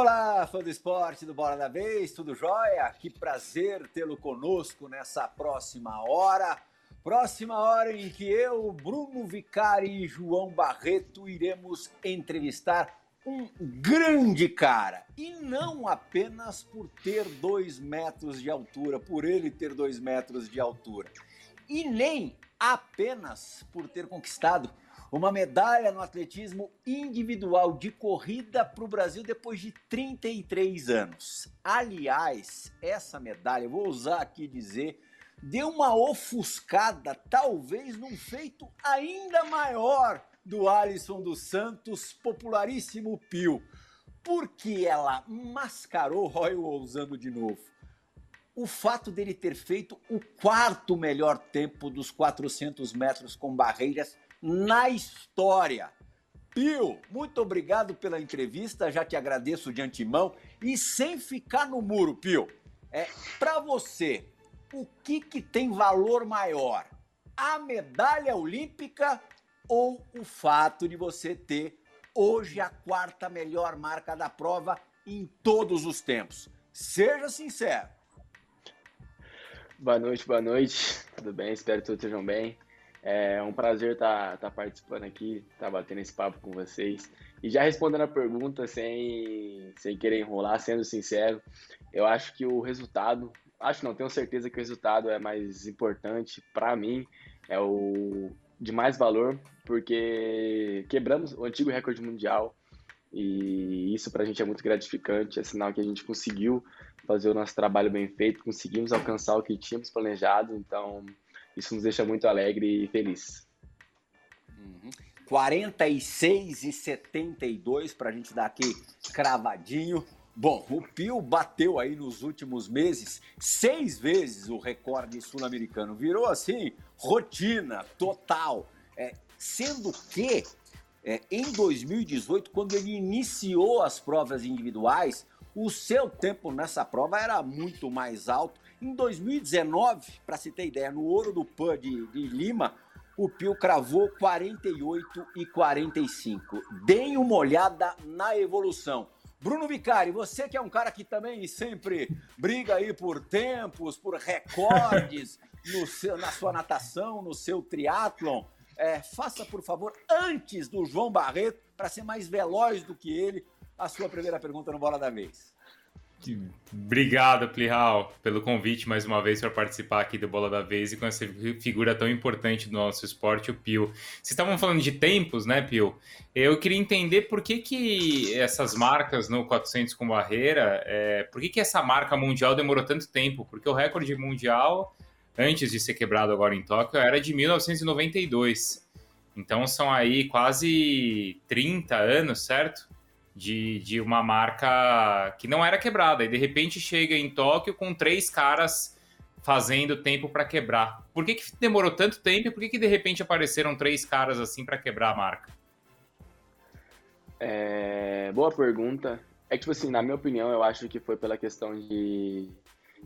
Olá, fã do esporte do Bola da Vez, tudo jóia? Que prazer tê-lo conosco nessa próxima hora. Próxima hora em que eu, Bruno Vicari e João Barreto iremos entrevistar um grande cara. E não apenas por ter dois metros de altura, por ele ter dois metros de altura. E nem apenas por ter conquistado uma medalha no atletismo individual de corrida para o Brasil depois de 33 anos. Aliás, essa medalha, vou usar aqui dizer, deu uma ofuscada, talvez num feito ainda maior do Alisson dos Santos, popularíssimo Pio. Porque ela mascarou, eu ousando de novo, o fato dele ter feito o quarto melhor tempo dos 400 metros com barreiras na história. Pio, muito obrigado pela entrevista, já te agradeço de antemão. E sem ficar no muro, Pio, é, para você, o que, que tem valor maior? A medalha olímpica ou o fato de você ter hoje a quarta melhor marca da prova em todos os tempos? Seja sincero. Boa noite, boa noite. Tudo bem? Espero que todos estejam bem. É um prazer estar tá, tá participando aqui, estar tá batendo esse papo com vocês. E já respondendo a pergunta, sem, sem querer enrolar, sendo sincero, eu acho que o resultado, acho não, tenho certeza que o resultado é mais importante para mim, é o de mais valor, porque quebramos o antigo recorde mundial e isso para a gente é muito gratificante, é sinal que a gente conseguiu fazer o nosso trabalho bem feito, conseguimos alcançar o que tínhamos planejado, então isso nos deixa muito alegre e feliz. Uhum. 46 e 72 para a gente dar aqui cravadinho. Bom, o Pio bateu aí nos últimos meses seis vezes o recorde sul-americano. Virou assim, rotina total. É, sendo que é, em 2018, quando ele iniciou as provas individuais, o seu tempo nessa prova era muito mais alto em 2019, para se ter ideia, no Ouro do Pan de, de Lima, o Pio cravou 48 e 45. Deem uma olhada na evolução. Bruno Vicari, você que é um cara que também sempre briga aí por tempos, por recordes seu, na sua natação, no seu triatlon, é, faça, por favor, antes do João Barreto, para ser mais veloz do que ele, a sua primeira pergunta no Bola da Vez. Obrigado, Plihal, pelo convite mais uma vez para participar aqui do Bola da Vez e com essa figura tão importante do nosso esporte, o Pio. Vocês estavam falando de tempos, né, Pio? Eu queria entender por que, que essas marcas no 400 com barreira, é, por que, que essa marca mundial demorou tanto tempo? Porque o recorde mundial, antes de ser quebrado agora em Tóquio, era de 1992. Então são aí quase 30 anos, certo? De, de uma marca que não era quebrada. E de repente chega em Tóquio com três caras fazendo tempo para quebrar. Por que, que demorou tanto tempo e por que, que de repente apareceram três caras assim para quebrar a marca? É, boa pergunta. É que, tipo assim, na minha opinião, eu acho que foi pela questão de,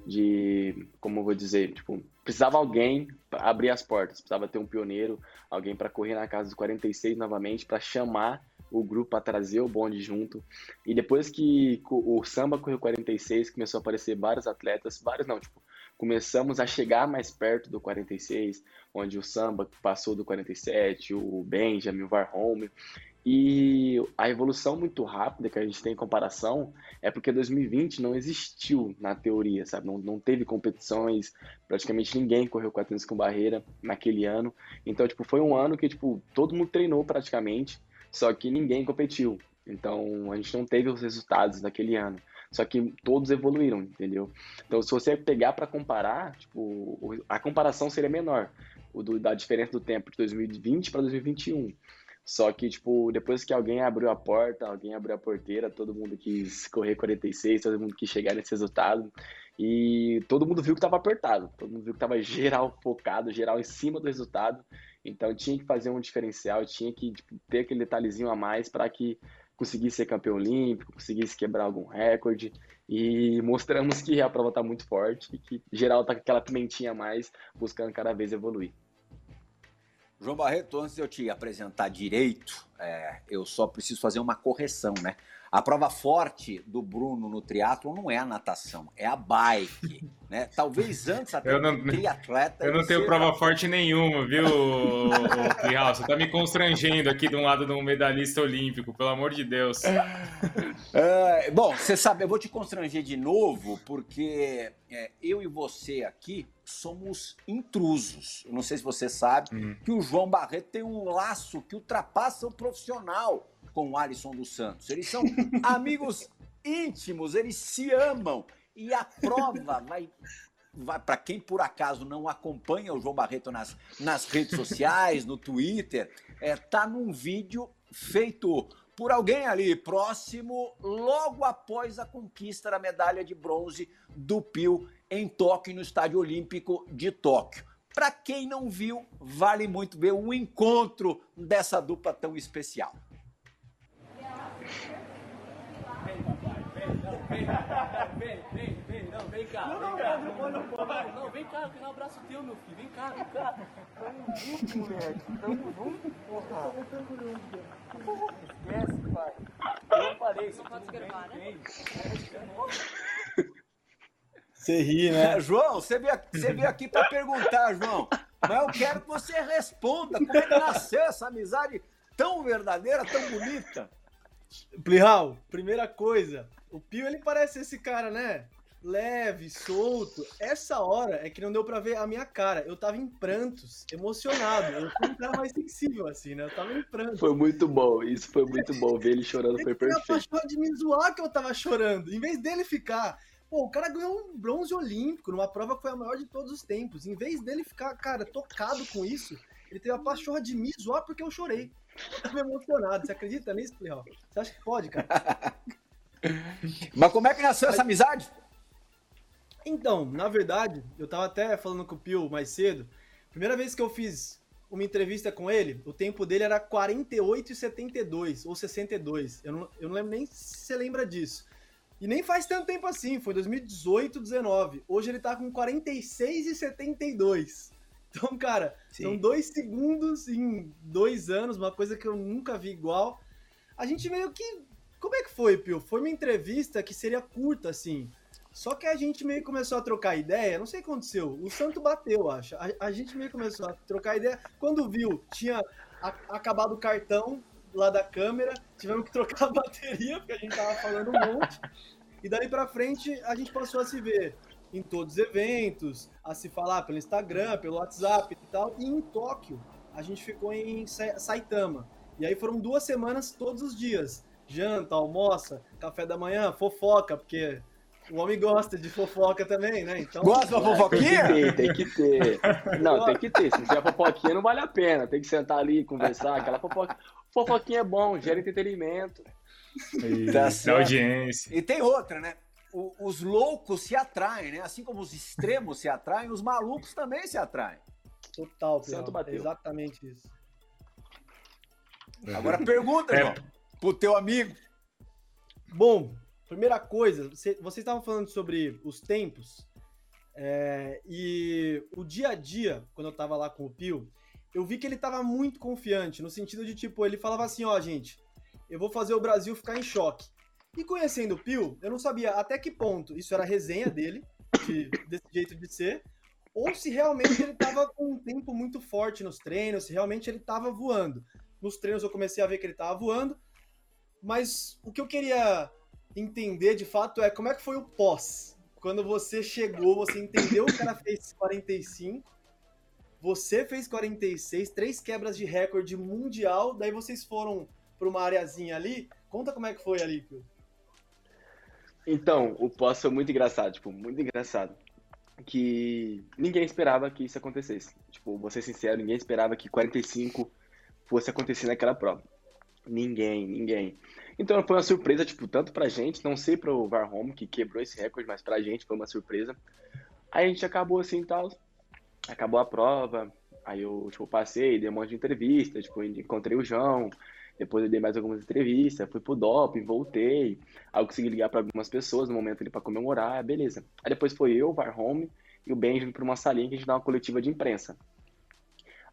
de como eu vou dizer, tipo, precisava alguém abrir as portas, precisava ter um pioneiro, alguém para correr na casa dos 46 novamente, para chamar o grupo para trazer o bonde junto. E depois que o samba correu 46, começou a aparecer vários atletas, vários não, tipo, começamos a chegar mais perto do 46, onde o samba passou do 47, o Benjamin, o Varhome. E a evolução muito rápida que a gente tem em comparação é porque 2020 não existiu na teoria, sabe? Não, não teve competições, praticamente ninguém correu 400 com barreira naquele ano. Então, tipo, foi um ano que, tipo, todo mundo treinou praticamente só que ninguém competiu. Então a gente não teve os resultados daquele ano. Só que todos evoluíram, entendeu? Então se você pegar para comparar, tipo, a comparação seria menor, o do, da diferença do tempo de 2020 para 2021. Só que, tipo, depois que alguém abriu a porta, alguém abriu a porteira, todo mundo quis correr 46, todo mundo quis chegar nesse resultado. E todo mundo viu que estava apertado, todo mundo viu que estava geral focado, geral em cima do resultado. Então tinha que fazer um diferencial, tinha que tipo, ter aquele detalhezinho a mais para que conseguisse ser campeão olímpico, conseguisse quebrar algum recorde. E mostramos que a prova está muito forte e que geral está com aquela pimentinha a mais, buscando cada vez evoluir. João Barreto, antes de eu te apresentar direito, é, eu só preciso fazer uma correção, né? A prova forte do Bruno no triatlo não é a natação, é a bike, né? Talvez antes até eu não, triatleta. Eu não tenho prova forte nenhuma, viu, Clihal? Você tá me constrangendo aqui de um lado de um medalhista olímpico, pelo amor de Deus. É, bom, você sabe, eu vou te constranger de novo, porque é, eu e você aqui somos intrusos. Eu não sei se você sabe hum. que o João Barreto tem um laço que ultrapassa o profissional com o Alisson dos Santos. Eles são amigos íntimos, eles se amam. E a prova vai para quem por acaso não acompanha o João Barreto nas, nas redes sociais, no Twitter, é, tá num vídeo feito por alguém ali próximo, logo após a conquista da medalha de bronze do Pio em Tóquio, no Estádio Olímpico de Tóquio. Para quem não viu, vale muito ver o encontro dessa dupla tão especial. Vem, vem, vem, vem, não, vem cá. Não, não, cá, não, não, não, não, vem cá, eu quero um abraço teu, meu filho. Vem cá, vem cá. Tamo junto, moleque. Tamo junto, porra. Esquece, pai. Eu falei, você pode escrever, né? Você ri, né? João, você veio, você veio aqui para perguntar, João. Mas eu quero que você responda como é que nasceu essa amizade tão verdadeira, tão bonita. Plihal, primeira coisa, o Pio ele parece esse cara, né? Leve, solto. Essa hora é que não deu para ver a minha cara. Eu tava em prantos, emocionado. Eu fui um cara mais sensível, assim, né? Eu tava em prantos. Foi muito bom, isso foi muito bom. Ver ele chorando foi perfeito. Ele de me zoar que eu tava chorando. Em vez dele ficar. Pô, o cara ganhou um bronze olímpico numa prova que foi a maior de todos os tempos. Em vez dele ficar, cara, tocado com isso, ele teve a pachorra de me zoar porque eu chorei. Eu tava emocionado. Você acredita nisso, Plihal? Você acha que pode, cara? Mas como é que nasceu essa amizade? Então, na verdade, eu tava até falando com o Pio mais cedo. Primeira vez que eu fiz uma entrevista com ele, o tempo dele era 48 e 72 ou 62. Eu não, eu não lembro nem se você lembra disso. E nem faz tanto tempo assim, foi 2018, 19. Hoje ele tá com 46 e 72. Então, cara, Sim. são dois segundos em dois anos, uma coisa que eu nunca vi igual. A gente meio que como é que foi, Pio? Foi uma entrevista que seria curta, assim. Só que a gente meio que começou a trocar ideia, não sei o que aconteceu. O Santo bateu, acho. A, a gente meio que começou a trocar ideia. Quando viu, tinha a, acabado o cartão lá da câmera, tivemos que trocar a bateria, porque a gente tava falando um monte. E daí pra frente a gente passou a se ver em todos os eventos, a se falar pelo Instagram, pelo WhatsApp e tal. E em Tóquio, a gente ficou em Saitama. E aí foram duas semanas todos os dias janta, almoça, café da manhã, fofoca, porque o homem gosta de fofoca também, né? Então, gosta da fofoquinha? Tem que ter, tem que ter. Não, tem que ter. Se não tiver fofoquinha, não vale a pena. Tem que sentar ali e conversar. Aquela fofoca. Fofoquinha é bom, gera entretenimento. Tá audiência. E tem outra, né? O, os loucos se atraem, né? Assim como os extremos se atraem, os malucos também se atraem. Total, Santo bateu. Exatamente isso. Agora pergunta, é. João pro teu amigo? Bom, primeira coisa, você, vocês estavam falando sobre os tempos é, e o dia a dia, quando eu tava lá com o Pio, eu vi que ele tava muito confiante, no sentido de tipo, ele falava assim, ó, oh, gente, eu vou fazer o Brasil ficar em choque. E conhecendo o Pio, eu não sabia até que ponto isso era resenha dele, de, desse jeito de ser, ou se realmente ele tava com um tempo muito forte nos treinos, se realmente ele tava voando. Nos treinos eu comecei a ver que ele tava voando, mas o que eu queria entender de fato é como é que foi o pós. Quando você chegou, você entendeu que o cara fez 45, você fez 46, três quebras de recorde mundial, daí vocês foram para uma areazinha ali. Conta como é que foi ali, Pio. Então, o pós foi muito engraçado, tipo, muito engraçado. Que ninguém esperava que isso acontecesse. Tipo, vou ser sincero, ninguém esperava que 45 fosse acontecer naquela prova. Ninguém, ninguém. Então foi uma surpresa, tipo, tanto pra gente, não sei pro Varholm, que quebrou esse recorde, mas pra gente foi uma surpresa. Aí a gente acabou assim e tal, acabou a prova, aí eu, tipo, passei, dei um monte de entrevista, tipo, encontrei o João, depois eu dei mais algumas entrevistas, fui pro doping, voltei, aí eu consegui ligar para algumas pessoas no momento ali para comemorar, beleza. Aí depois foi eu, o Varholm e o Benjamin pra uma salinha que a gente dá uma coletiva de imprensa.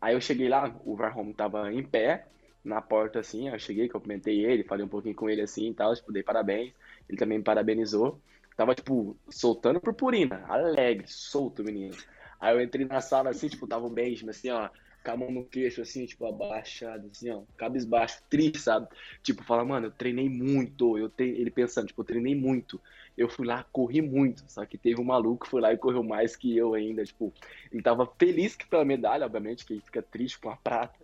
Aí eu cheguei lá, o Varhom tava em pé, na porta assim, eu cheguei, cumprimentei ele, falei um pouquinho com ele assim e tal, tipo, dei parabéns. Ele também me parabenizou. Tava, tipo, soltando purpurina, alegre, solto, menino. Aí eu entrei na sala assim, tipo, tava o Benjamin, assim, ó, com a mão no queixo, assim, tipo, abaixado, assim, ó, cabisbaixo, triste, sabe? Tipo, fala, mano, eu treinei muito. Eu te... Ele pensando, tipo, eu treinei muito. Eu fui lá, corri muito. Só que teve um maluco que foi lá e correu mais que eu ainda. Tipo, ele tava feliz pela medalha, obviamente, que ele fica triste com a prata.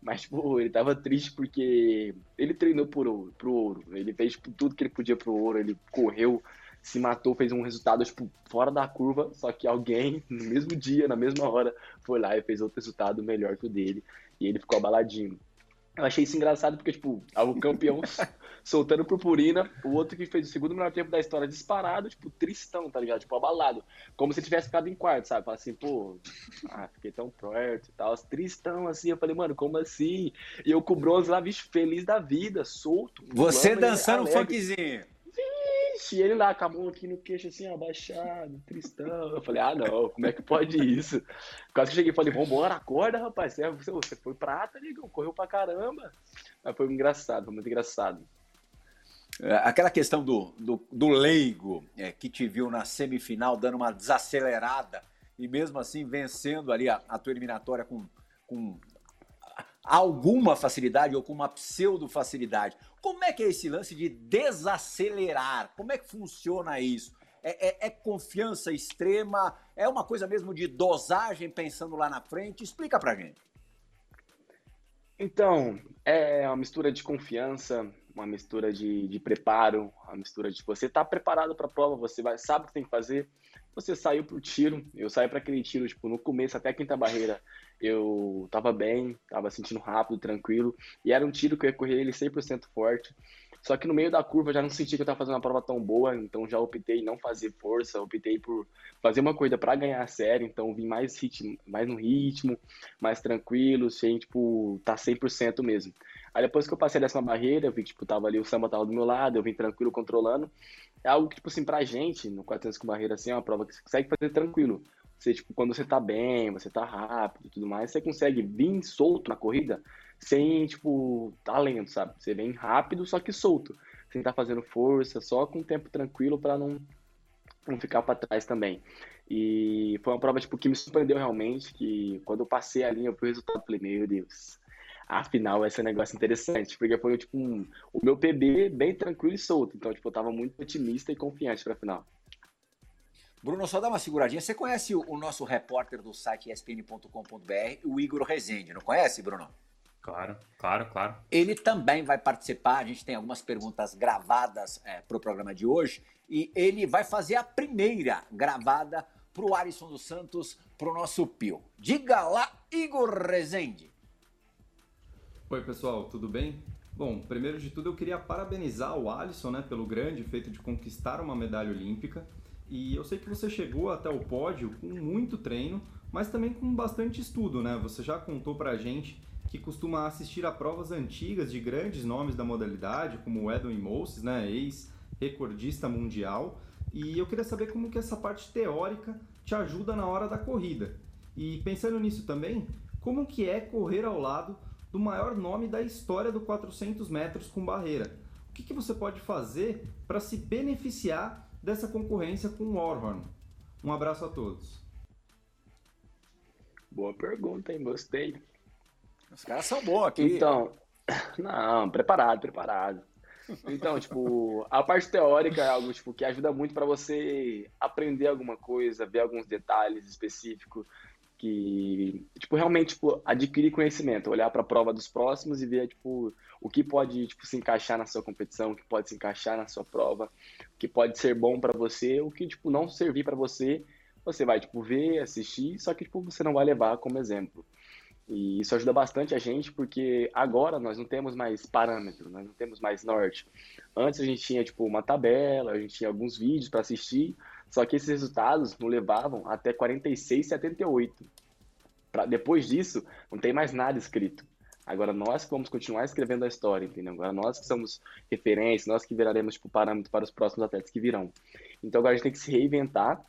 Mas, tipo, ele tava triste porque ele treinou por ouro, pro ouro. Ele fez tipo, tudo que ele podia pro ouro. Ele correu, se matou, fez um resultado, tipo, fora da curva. Só que alguém, no mesmo dia, na mesma hora, foi lá e fez outro resultado melhor que o dele. E ele ficou abaladinho. Eu achei isso engraçado porque, tipo, o campeão soltando purpurina, o outro que fez o segundo melhor tempo da história disparado, tipo, tristão, tá ligado? Tipo, abalado. Como se tivesse ficado em quarto, sabe? Fala assim, pô, ah, fiquei tão perto e tal. Tristão, assim. Eu falei, mano, como assim? E eu com o bronze lá, bicho, feliz da vida, solto. Você dançando um funkzinho. Vixe, ele lá com a mão aqui no queixo, assim, abaixado, tristão. Eu falei, ah, não, como é que pode isso? Quase que cheguei e falei, vambora, acorda, rapaz. Você, você foi prata, negão, correu pra caramba. Mas foi engraçado, foi muito engraçado. É, aquela questão do, do, do leigo é, que te viu na semifinal dando uma desacelerada e mesmo assim vencendo ali a, a tua eliminatória com, com alguma facilidade ou com uma pseudo facilidade. Como é que é esse lance de desacelerar? Como é que funciona isso? É, é, é, confiança extrema? É uma coisa mesmo de dosagem pensando lá na frente? Explica pra gente. Então, é uma mistura de confiança, uma mistura de, de preparo, uma mistura de você estar tá preparado para a prova, você vai, sabe o que tem que fazer, você saiu pro tiro, eu saí para aquele tiro, tipo, no começo até a quinta barreira, eu tava bem, tava sentindo rápido, tranquilo, e era um tiro que eu ia correr ele 100% forte, só que no meio da curva eu já não senti que eu tava fazendo uma prova tão boa, então já optei não fazer força, optei por fazer uma corrida para ganhar a série, então vim mais ritmo, mais no ritmo, mais tranquilo, sem tipo tá 100% mesmo. Aí depois que eu passei dessa barreira, eu vi tipo tava ali o samba tava do meu lado, eu vim tranquilo controlando. É algo que tipo assim pra gente, no 400 com barreira assim, é uma prova que você consegue fazer tranquilo. Você, tipo, quando você tá bem, você tá rápido e tudo mais, você consegue vir solto na corrida sem, tipo, talento, sabe? Você vem rápido, só que solto. Sem estar tá fazendo força, só com tempo tranquilo para não, não ficar para trás também. E foi uma prova, tipo, que me surpreendeu realmente, que quando eu passei a linha, eu vi o resultado, falei, meu Deus, afinal vai ser um negócio interessante, porque foi, tipo, um, o meu PB bem tranquilo e solto. Então, tipo, eu tava muito otimista e confiante pra final. Bruno, só dá uma seguradinha. Você conhece o, o nosso repórter do site espn.com.br, o Igor Rezende, não conhece, Bruno? Claro, claro, claro. Ele também vai participar. A gente tem algumas perguntas gravadas é, para o programa de hoje e ele vai fazer a primeira gravada para o Alisson dos Santos, para o nosso Pio. Diga lá, Igor Rezende. Oi, pessoal, tudo bem? Bom, primeiro de tudo eu queria parabenizar o Alisson né, pelo grande feito de conquistar uma medalha olímpica. E eu sei que você chegou até o pódio com muito treino, mas também com bastante estudo, né? Você já contou pra gente que costuma assistir a provas antigas de grandes nomes da modalidade, como Edwin Moses, né, ex-recordista mundial. E eu queria saber como que essa parte teórica te ajuda na hora da corrida. E pensando nisso também, como que é correr ao lado do maior nome da história do 400 metros com barreira? O que, que você pode fazer para se beneficiar dessa concorrência com o Warhorn? Um abraço a todos. Boa pergunta, hein? Gostei. Os caras são bons aqui. Então, não, preparado, preparado. Então, tipo, a parte teórica é algo tipo, que ajuda muito para você aprender alguma coisa, ver alguns detalhes específicos que, tipo, realmente tipo, adquirir conhecimento, olhar para a prova dos próximos e ver, tipo, o que pode, tipo, se encaixar na sua competição, o que pode se encaixar na sua prova, o que pode ser bom para você, o que, tipo, não servir para você, você vai, tipo, ver, assistir, só que, tipo, você não vai levar como exemplo. E isso ajuda bastante a gente, porque agora nós não temos mais parâmetro, nós não temos mais norte. Antes a gente tinha tipo uma tabela, a gente tinha alguns vídeos para assistir, só que esses resultados nos levavam até 46, 78. Pra, depois disso, não tem mais nada escrito. Agora nós que vamos continuar escrevendo a história, entendeu? Agora nós que somos referência, nós que viraremos tipo, parâmetro para os próximos atletas que virão. Então agora a gente tem que se reinventar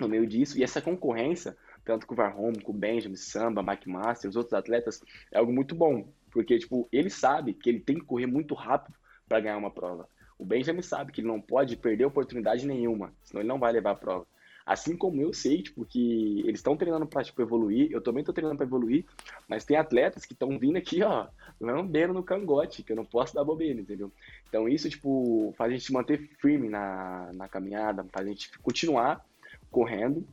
no meio disso, e essa concorrência tanto com o Varhome, com o Benjamin, Samba, Mike Master, os outros atletas, é algo muito bom, porque tipo, ele sabe que ele tem que correr muito rápido para ganhar uma prova. O Benjamin sabe que ele não pode perder oportunidade nenhuma, senão ele não vai levar a prova. Assim como eu sei, tipo, que eles estão treinando para tipo, evoluir, eu também estou treinando para evoluir, mas tem atletas que estão vindo aqui, ó, lambendo no cangote, que eu não posso dar bobeira, entendeu? Então isso, tipo, faz a gente manter firme na, na caminhada, faz a gente continuar correndo,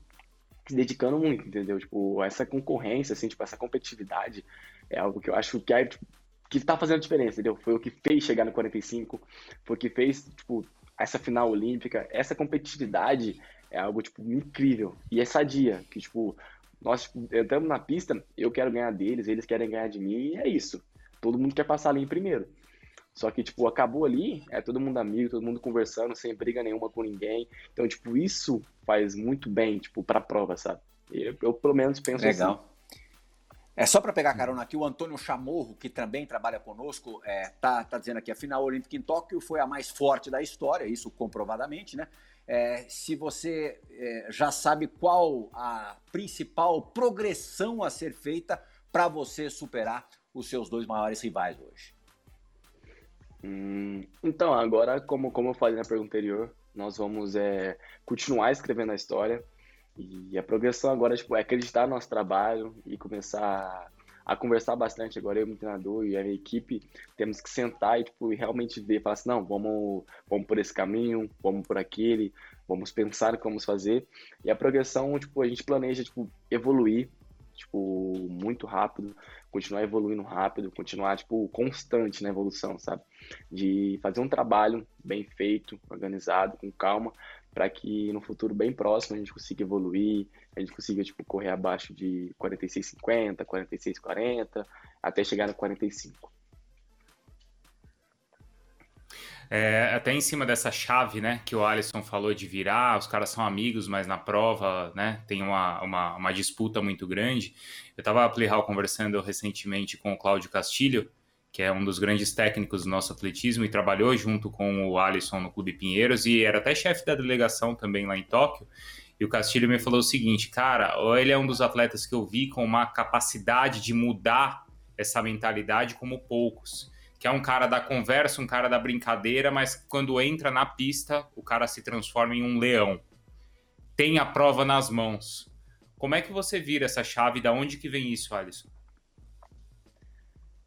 se dedicando muito, entendeu? Tipo, essa concorrência, assim, tipo, essa competitividade é algo que eu acho que é, tipo, que tá fazendo diferença, entendeu? Foi o que fez chegar no 45, foi o que fez, tipo, essa final olímpica, essa competitividade é algo, tipo, incrível. E é sadia, que, tipo, nós tipo, entramos na pista, eu quero ganhar deles, eles querem ganhar de mim, e é isso. Todo mundo quer passar ali em primeiro. Só que, tipo, acabou ali, é todo mundo amigo, todo mundo conversando, sem briga nenhuma com ninguém. Então, tipo, isso faz muito bem, tipo, pra prova, sabe? Eu, eu pelo menos penso Legal. assim. É só para pegar carona aqui, o Antônio Chamorro, que também trabalha conosco, é, tá, tá dizendo aqui, a final olímpica em Tóquio foi a mais forte da história, isso comprovadamente, né? É, se você é, já sabe qual a principal progressão a ser feita para você superar os seus dois maiores rivais hoje. Hum, então, agora, como, como eu falei na pergunta anterior, nós vamos é, continuar escrevendo a história. E a progressão agora tipo, é acreditar no nosso trabalho e começar a conversar bastante agora eu, o treinador e a equipe, temos que sentar e, tipo, realmente ver, falar assim, não, vamos, vamos por esse caminho, vamos por aquele, vamos pensar como fazer. E a progressão, tipo, a gente planeja, tipo, evoluir, tipo, muito rápido, continuar evoluindo rápido, continuar, tipo, constante na evolução, sabe? De fazer um trabalho bem feito, organizado, com calma, para que no futuro bem próximo a gente consiga evoluir, a gente consiga tipo correr abaixo de 46,50, 46,40, até chegar no 45. É, até em cima dessa chave, né, que o Alisson falou de virar, os caras são amigos, mas na prova, né, tem uma, uma, uma disputa muito grande. Eu estava Playhall conversando recentemente com o Cláudio Castilho, que é um dos grandes técnicos do nosso atletismo e trabalhou junto com o Alisson no Clube Pinheiros e era até chefe da delegação também lá em Tóquio. E o Castilho me falou o seguinte, cara, ele é um dos atletas que eu vi com uma capacidade de mudar essa mentalidade como poucos. Que é um cara da conversa, um cara da brincadeira, mas quando entra na pista, o cara se transforma em um leão. Tem a prova nas mãos. Como é que você vira essa chave? Da onde que vem isso, Alisson?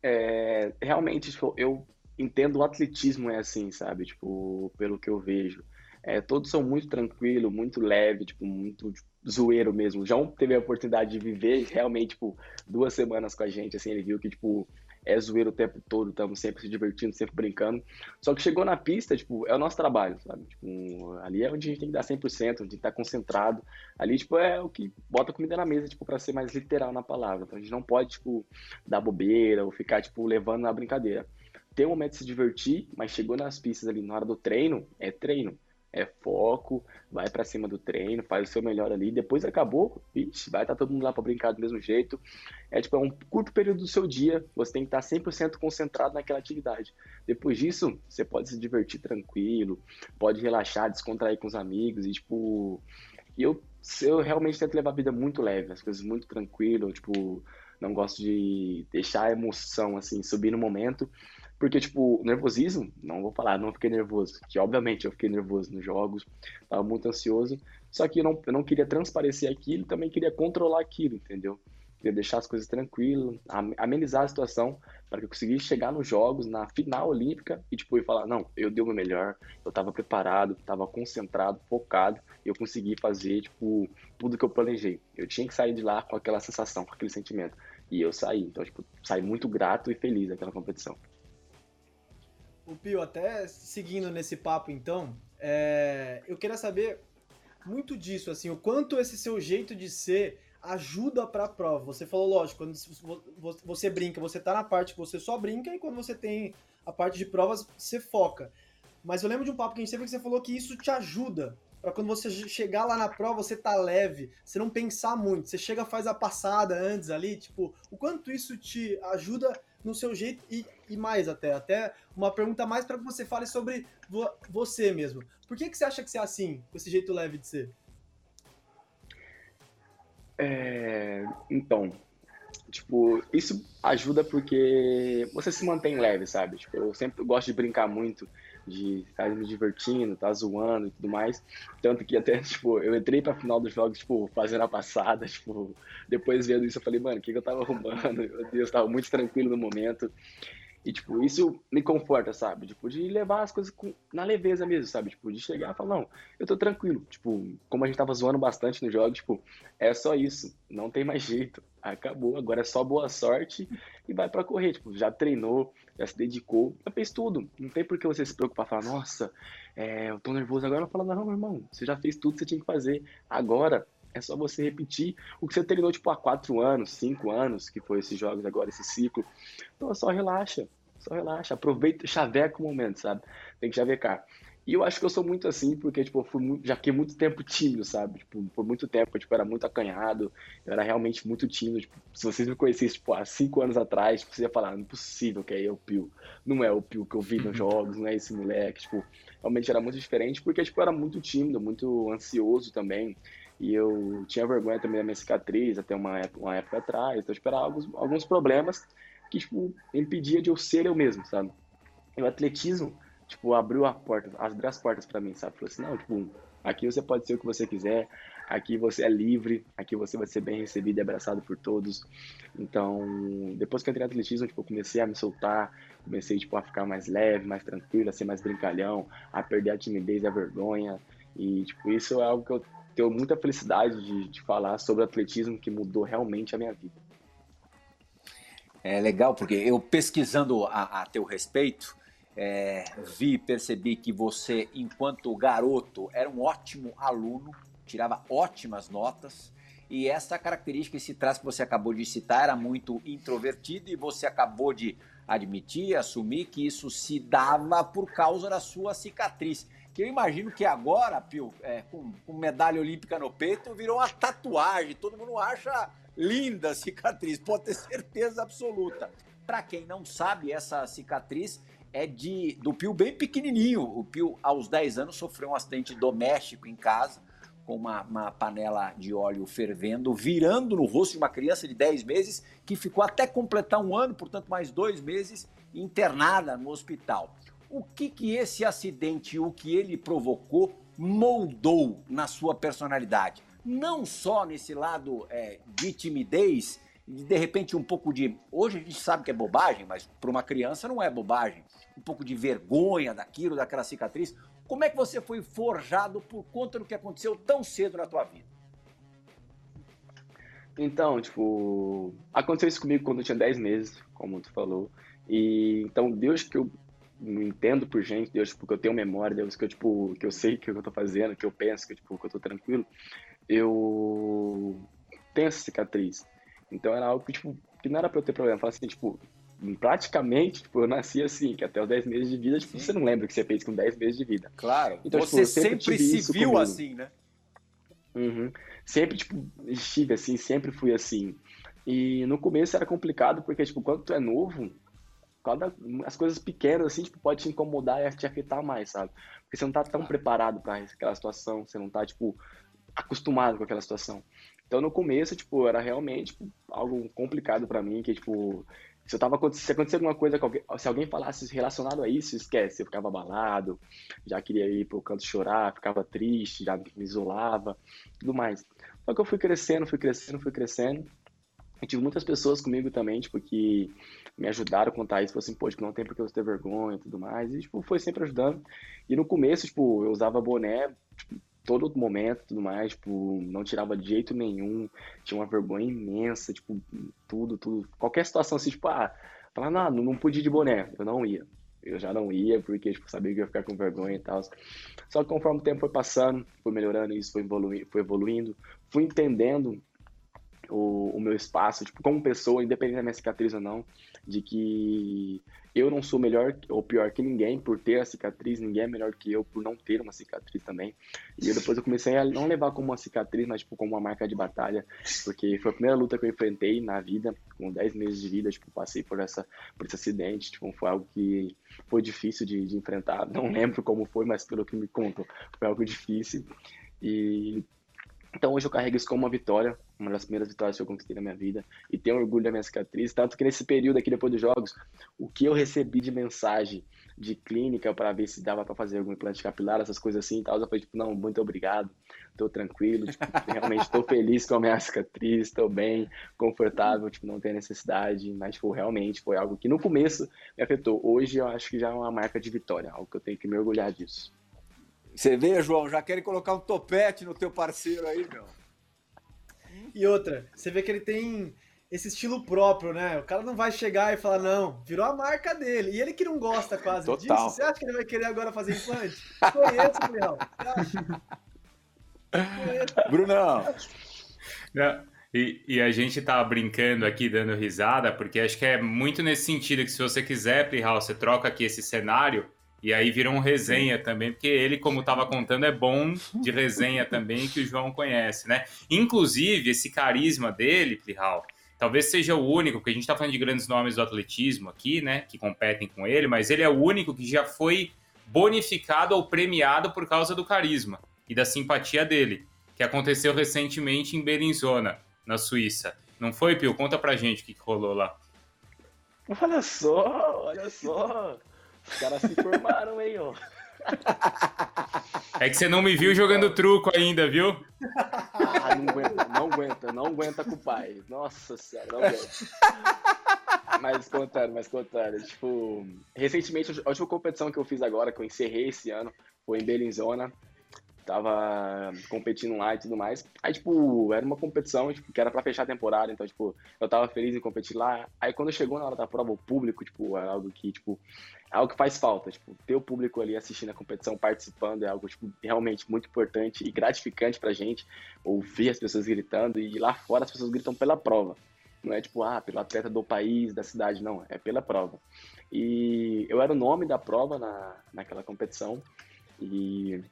É, realmente, tipo, eu entendo o atletismo é assim, sabe? Tipo, pelo que eu vejo. É, todos são muito tranquilo, muito leve, tipo, muito tipo, zoeiro mesmo. O João teve a oportunidade de viver realmente, tipo, duas semanas com a gente, assim, ele viu que, tipo, é zoeiro o tempo todo, estamos sempre se divertindo, sempre brincando. Só que chegou na pista, tipo, é o nosso trabalho, sabe? Tipo, ali é onde a gente tem que dar 100%, onde tá concentrado. Ali, tipo, é o que bota comida na mesa, tipo, para ser mais literal na palavra. Então a gente não pode, tipo, dar bobeira ou ficar, tipo, levando na brincadeira. Tem um momento de se divertir, mas chegou nas pistas ali na hora do treino, é treino é foco, vai para cima do treino, faz o seu melhor ali, depois acabou, vixe, vai estar tá todo mundo lá para brincar do mesmo jeito. É tipo, é um curto período do seu dia, você tem que estar 100% concentrado naquela atividade. Depois disso, você pode se divertir tranquilo, pode relaxar, descontrair com os amigos e tipo, eu eu realmente tento levar a vida muito leve, as coisas muito tranquilo, tipo, não gosto de deixar a emoção assim subir no momento porque, tipo, nervosismo, não vou falar, não fiquei nervoso. Que obviamente eu fiquei nervoso nos jogos, tava muito ansioso. Só que eu não, eu não queria transparecer aquilo, também queria controlar aquilo, entendeu? Queria deixar as coisas tranquilas, amenizar a situação, para que eu conseguisse chegar nos jogos, na final olímpica, e tipo, falar, não, eu dei o meu melhor, eu tava preparado, tava concentrado, focado, e eu consegui fazer, tipo, tudo que eu planejei. Eu tinha que sair de lá com aquela sensação, com aquele sentimento. E eu saí, então, tipo, saí muito grato e feliz daquela competição. O Pio, até seguindo nesse papo então, é, eu queria saber muito disso, assim, o quanto esse seu jeito de ser ajuda para a prova. Você falou, lógico, quando você brinca, você tá na parte que você só brinca e quando você tem a parte de provas, você foca. Mas eu lembro de um papo que a gente teve que você falou que isso te ajuda para quando você chegar lá na prova, você tá leve, você não pensar muito, você chega faz a passada antes ali, tipo, o quanto isso te ajuda no seu jeito e, e mais até. Até uma pergunta mais para que você fale sobre vo, você mesmo. Por que, que você acha que você é assim, com esse jeito leve de ser? É, então, tipo, isso ajuda porque você se mantém leve, sabe? Tipo, eu sempre gosto de brincar muito, de estar me divertindo, estar tá zoando e tudo mais. Tanto que até, tipo, eu entrei pra final dos jogos, tipo, fazendo a passada, tipo, depois vendo isso eu falei, mano, o que, que eu tava arrumando? Meu Deus, tava muito tranquilo no momento. E, tipo, isso me conforta, sabe? Tipo, de levar as coisas com, na leveza mesmo, sabe? Tipo, de chegar e falar, não, eu tô tranquilo. Tipo, como a gente tava zoando bastante no jogo, tipo, é só isso. Não tem mais jeito. Acabou. Agora é só boa sorte e vai para correr. Tipo, já treinou, já se dedicou, já fez tudo. Não tem por que você se preocupar, falar, nossa, é, eu tô nervoso agora. Eu falo, não, meu irmão, você já fez tudo que você tinha que fazer. Agora é só você repetir o que você treinou, tipo, há quatro anos, cinco anos, que foi esses jogos agora, esse ciclo. Então, só relaxa, só relaxa, aproveita, chaveca o momento, sabe? Tem que chavecar. E eu acho que eu sou muito assim, porque, tipo, eu fui muito, já fiquei muito tempo tímido, sabe? Tipo, por muito tempo, eu, tipo, era muito acanhado, eu era realmente muito tímido. Tipo, se vocês me conhecessem, tipo, há cinco anos atrás, tipo, você ia falar, impossível que é o Pio. Não é o Pio que eu vi nos jogos, não é esse moleque, tipo, realmente era muito diferente, porque, tipo, eu era muito tímido, muito ansioso também. E eu tinha vergonha também da minha cicatriz até uma época, uma época atrás. Então, tipo, alguns, alguns problemas que, tipo, impedia de eu ser eu mesmo, sabe? E o atletismo, tipo, abriu a porta, abriu as portas para mim, sabe? Falou assim, não, tipo, aqui você pode ser o que você quiser, aqui você é livre, aqui você vai ser bem recebido e abraçado por todos. Então, depois que eu entrei no atletismo, tipo, eu comecei a me soltar, comecei, tipo, a ficar mais leve, mais tranquilo, a ser mais brincalhão, a perder a timidez e a vergonha. E, tipo, isso é algo que eu tenho muita felicidade de, de falar sobre atletismo que mudou realmente a minha vida. É legal, porque eu pesquisando a, a teu respeito, é, vi percebi que você, enquanto garoto, era um ótimo aluno, tirava ótimas notas, e essa característica, esse traço que você acabou de citar, era muito introvertido, e você acabou de admitir, assumir que isso se dava por causa da sua cicatriz que eu imagino que agora, Pio, é, com, com, medalha olímpica no peito, virou uma tatuagem. Todo mundo acha linda a cicatriz, pode ter certeza absoluta. Para quem não sabe, essa cicatriz é de do Pio bem pequenininho. O Pio, aos 10 anos, sofreu um acidente doméstico em casa, com uma, uma panela de óleo fervendo, virando no rosto de uma criança de 10 meses, que ficou até completar um ano, portanto, mais dois meses, internada no hospital o que, que esse acidente, o que ele provocou, moldou na sua personalidade? Não só nesse lado é, de timidez, de, repente um pouco de. Hoje a gente sabe que é bobagem, mas para uma criança não é bobagem. Um pouco de vergonha daquilo, daquela cicatriz. Como é que você foi forjado por conta do que aconteceu tão cedo na tua vida? Então, tipo, aconteceu isso comigo quando eu tinha 10 meses, como tu falou. E então, Deus que eu me entendo por gente, Deus, porque eu tenho memória, Deus, que eu, tipo, que eu sei o que eu tô fazendo, que eu penso, que, tipo, que eu tô tranquilo, eu tenho essa cicatriz. Então era algo que, tipo, que não era pra eu ter problema. Fala assim, tipo, praticamente, tipo, eu nasci assim, que até os 10 meses de vida, tipo, você não lembra o que você fez com 10 meses de vida. Claro. Então, tipo, você tipo, sempre, sempre se viu comigo. assim, né? Uhum. Sempre, tipo, estive assim, sempre fui assim. E no começo era complicado, porque, tipo, quando tu é novo, cada, as coisas pequenas, assim, tipo, pode te incomodar e te afetar mais, sabe? Porque você não tá tão preparado para aquela situação, você não tá, tipo, acostumado com aquela situação. Então, no começo, tipo, era realmente tipo, algo complicado para mim, que, tipo, se eu tava se acontecer alguma coisa se alguém falasse relacionado a isso, esquece, eu ficava abalado, já queria ir pro canto chorar, ficava triste, já me isolava, tudo mais. Só que eu fui crescendo, fui crescendo, fui crescendo. Eu tive muitas pessoas comigo também, tipo, que me ajudaram a contar isso, falou assim, pô, tipo, não tem por que você ter vergonha e tudo mais, e, tipo, foi sempre ajudando. E no começo, tipo, eu usava boné, tipo, todo momento tudo mais, tipo, não tirava de jeito nenhum, tinha uma vergonha imensa, tipo, tudo, tudo. Qualquer situação assim, tipo, ah, falar, não, não podia de boné, eu não ia. Eu já não ia, porque, tipo, sabia que ia ficar com vergonha e tal. Só que conforme o tempo foi passando, foi melhorando isso, foi evoluindo, foi evoluindo, fui entendendo o, o, meu espaço, tipo, como pessoa, independente da minha cicatriz ou não, de que eu não sou melhor ou pior que ninguém por ter a cicatriz, ninguém é melhor que eu por não ter uma cicatriz também. E eu, depois eu comecei a não levar como uma cicatriz, mas tipo como uma marca de batalha, porque foi a primeira luta que eu enfrentei na vida, com 10 meses de vida, tipo, passei por essa por esse acidente, tipo, foi algo que foi difícil de, de enfrentar. Não lembro como foi, mas pelo que me contam, foi algo difícil. E Então hoje eu carrego isso como uma vitória, uma das primeiras vitórias que eu conquistei na minha vida, e tenho orgulho da minha cicatriz. Tanto que nesse período aqui depois dos jogos, o que eu recebi de mensagem de clínica para ver se dava para fazer algum implante capilar, essas coisas assim e tal, eu falei, tipo, não, muito obrigado, tô tranquilo, tipo, realmente estou feliz com a minha cicatriz, estou bem, confortável, tipo, não tem necessidade, mas, tipo, realmente foi algo que no começo me afetou. Hoje eu acho que já é uma marca de vitória, algo que eu tenho que me orgulhar disso. Você vê, João, já querem colocar um topete no teu parceiro aí, meu. E outra, você vê que ele tem esse estilo próprio, né? O cara não vai chegar e falar, não, virou a marca dele. E ele que não gosta quase Total. disso, você acha que ele vai querer agora fazer implante? Conheço, Leão. Brunão. E, e, a gente tá brincando aqui, dando risada, porque acho que é muito nesse sentido que se você quiser, Plihal, você troca aqui esse cenário e aí virou um resenha também, porque ele, como estava contando, é bom de resenha também, que o João conhece, né? Inclusive, esse carisma dele, Plihal, talvez seja o único, porque a gente está falando de grandes nomes do atletismo aqui, né? Que competem com ele, mas ele é o único que já foi bonificado ou premiado por causa do carisma e da simpatia dele, que aconteceu recentemente em Bellinzona, na Suíça. Não foi, Pio? Conta pra gente o que rolou lá. Olha só, olha só. Os caras se formaram, hein, ó. É que você não me viu jogando truco ainda, viu? Ah, não aguenta, não aguenta, não aguenta com o pai. Nossa senhora, não aguenta. Mas contando, mas contando. Tipo, recentemente, a última competição que eu fiz agora, que eu encerrei esse ano, foi em Bellinzona tava competindo lá e tudo mais. Aí, tipo, era uma competição tipo, que era pra fechar a temporada, então, tipo, eu tava feliz em competir lá. Aí, quando chegou na hora da prova, o público, tipo, é algo que, tipo, é algo que faz falta, tipo, ter o público ali assistindo a competição, participando, é algo, tipo, realmente muito importante e gratificante pra gente, ouvir as pessoas gritando e lá fora as pessoas gritam pela prova. Não é tipo, ah, pelo atleta do país, da cidade, não, é pela prova. E eu era o nome da prova na, naquela competição e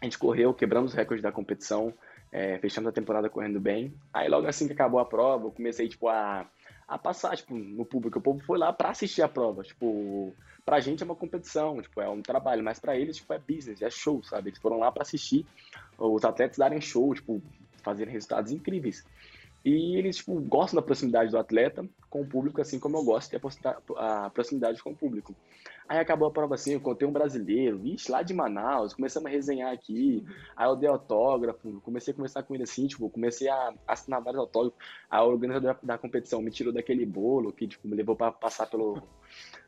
a gente correu, quebramos o recorde da competição, é, fechamos a temporada correndo bem. Aí logo assim que acabou a prova, eu comecei tipo a, a passar tipo, no público. O povo foi lá para assistir a prova. Tipo, pra gente é uma competição, tipo, é um trabalho, mas para eles tipo, é business, é show, sabe? Eles foram lá para assistir os atletas darem show, tipo, fazerem resultados incríveis. E eles tipo, gostam da proximidade do atleta com o público, assim como eu gosto de a proximidade com o público. Aí acabou a prova assim, eu contei um brasileiro, vixe, lá de Manaus, começamos a resenhar aqui, aí eu dei autógrafo, comecei a conversar com ele assim, tipo, comecei a assinar vários autógrafos. A organizadora da competição me tirou daquele bolo que, tipo, me levou para passar pelo,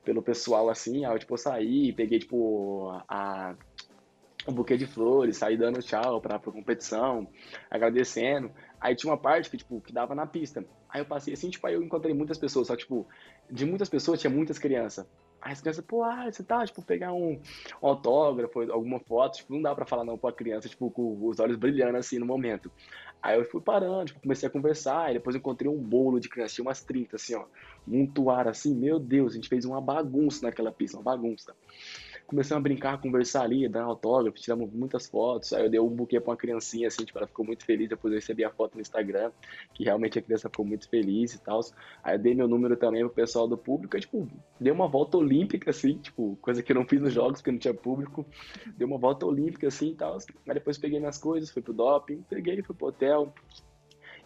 pelo pessoal assim, aí eu, tipo, saí, peguei, tipo, a, um buquê de flores, saí dando tchau pra, pra competição, agradecendo. Aí tinha uma parte que, tipo, que dava na pista. Aí eu passei assim, tipo, aí eu encontrei muitas pessoas, só que, tipo, de muitas pessoas tinha muitas crianças. Aí as crianças, pô, ah, você tá, tipo, pegar um, um autógrafo, alguma foto, tipo, não dá pra falar não pra criança, tipo, com os olhos brilhando assim no momento. Aí eu fui parando, tipo, comecei a conversar, e depois encontrei um bolo de criança, tinha umas 30, assim, ó, um ar assim, meu Deus, a gente fez uma bagunça naquela pista, uma bagunça começamos a brincar, conversar ali, dar autógrafo, tiramos muitas fotos. Aí eu dei um buquê pra uma criancinha, assim, tipo, ela ficou muito feliz. Depois eu recebi a foto no Instagram, que realmente a criança ficou muito feliz e tal. Aí eu dei meu número também pro pessoal do público. Aí, tipo, dei uma volta olímpica, assim, tipo, coisa que eu não fiz nos jogos, porque não tinha público. Dei uma volta olímpica, assim e tal. Aí depois peguei minhas coisas, fui pro doping, peguei, fui pro hotel.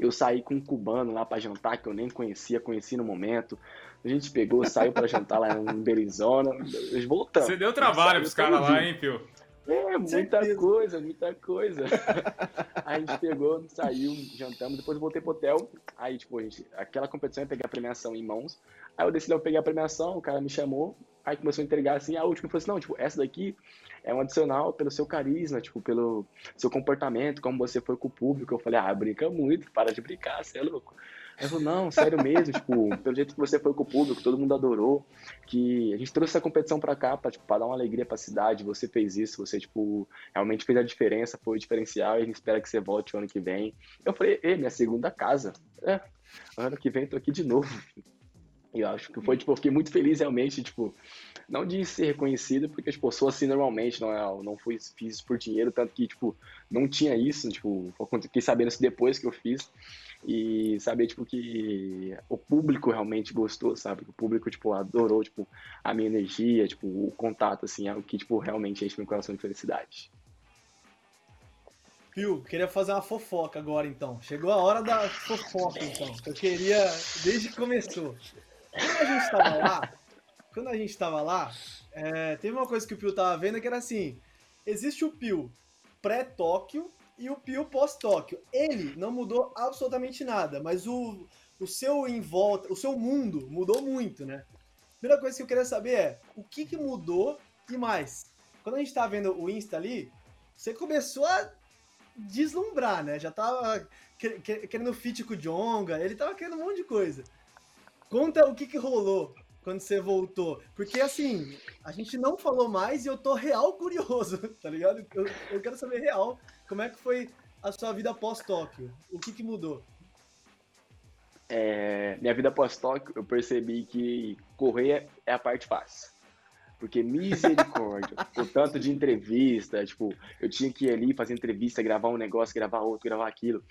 Eu saí com um cubano lá para jantar que eu nem conhecia, conheci no momento. A gente pegou, saiu para jantar lá em Belizona, eles voltamos. Você deu trabalho pros caras lá, hein, Pio? É, muita coisa, muita coisa. aí a gente pegou, saiu, jantamos, depois eu voltei pro hotel. Aí, tipo, a gente, aquela competição ia pegar a premiação em mãos. Aí eu decidi eu pegar a premiação, o cara me chamou, aí começou a entregar assim, a última falou assim, não, tipo, essa daqui é um adicional pelo seu carisma, tipo, pelo seu comportamento, como você foi com o público. Eu falei, ah, brinca muito, para de brincar, você é louco. Aí falou, não, sério mesmo, tipo, pelo jeito que você foi com o público, todo mundo adorou, que a gente trouxe essa competição para cá para tipo, dar uma alegria para a cidade, você fez isso, você, tipo, realmente fez a diferença, foi o diferencial e a gente espera que você volte o ano que vem. Eu falei, ei, minha segunda casa, é, ano que vem tô aqui de novo. E eu acho que foi, tipo, eu fiquei muito feliz realmente, tipo, não de ser reconhecido, porque, tipo, eu sou assim normalmente, não, é, não fui, fiz isso por dinheiro, tanto que, tipo, não tinha isso, tipo, fiquei sabendo isso depois que eu fiz, e saber, tipo, que o público realmente gostou, sabe, o público, tipo, adorou, tipo, a minha energia, tipo, o contato, assim, é o que, tipo, realmente enche meu coração de felicidade. Pio, queria fazer uma fofoca agora então. Chegou a hora da fofoca então. Eu queria, desde que começou. Quando a gente tava lá, quando a gente tava lá, é, teve uma coisa que o Pio tava vendo que era assim: existe o Pio pré-Tóquio e o Pio pós-Tóquio. Ele não mudou absolutamente nada, mas o, o seu em volta, o seu mundo mudou muito, né? Primeira coisa que eu queria saber é o que, que mudou e mais. Quando a gente tava vendo o Insta ali, você começou a deslumbrar, né? Já tava querendo fit com o Jonga, ele tava querendo um monte de coisa. Conta o que, que rolou quando você voltou. Porque assim, a gente não falou mais e eu tô real curioso, tá ligado? Eu, eu quero saber real como é que foi a sua vida pós-Tóquio. O que, que mudou? É, minha vida pós-Tóquio, eu percebi que correr é a parte fácil. Porque misericórdia, o tanto de entrevista, tipo, eu tinha que ir ali fazer entrevista, gravar um negócio, gravar outro, gravar aquilo.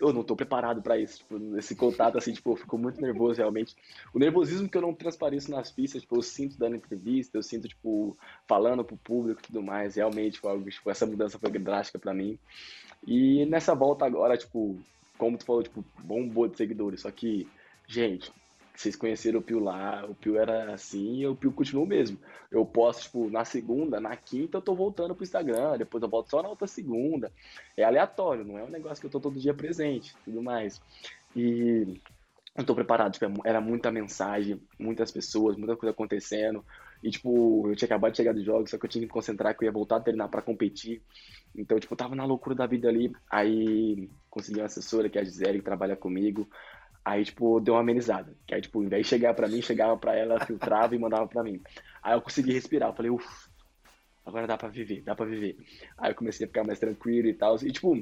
Eu não tô preparado para isso, tipo, esse contato, assim, tipo, eu fico muito nervoso, realmente. O nervosismo que eu não transpareço nas pistas, tipo, eu sinto dando entrevista, eu sinto, tipo, falando pro público e tudo mais, realmente, foi algo, tipo, essa mudança foi drástica para mim. E nessa volta agora, tipo, como tu falou, tipo, bombou de seguidores, só que, gente, vocês conheceram o Pio lá, o Pio era assim e o Pio continuou mesmo. Eu posto, tipo, na segunda, na quinta eu tô voltando pro Instagram, depois eu volto só na outra segunda. É aleatório, não é um negócio que eu tô todo dia presente, tudo mais. E eu tô preparado, tipo, é era muita mensagem, muitas pessoas, muita coisa acontecendo. E, tipo, eu tinha acabado de chegar dos jogos, só que eu tinha que me concentrar, que eu ia voltar a treinar para competir. Então, tipo, eu tava na loucura da vida ali. Aí consegui uma assessora, que é a Gisele, que trabalha comigo. Aí, tipo, deu uma amenizada. Que aí, tipo, ao invés de chegar pra mim, chegava pra ela, filtrava e mandava pra mim. Aí eu consegui respirar. Eu falei, uff, agora dá pra viver, dá pra viver. Aí eu comecei a ficar mais tranquilo e tal. E, tipo,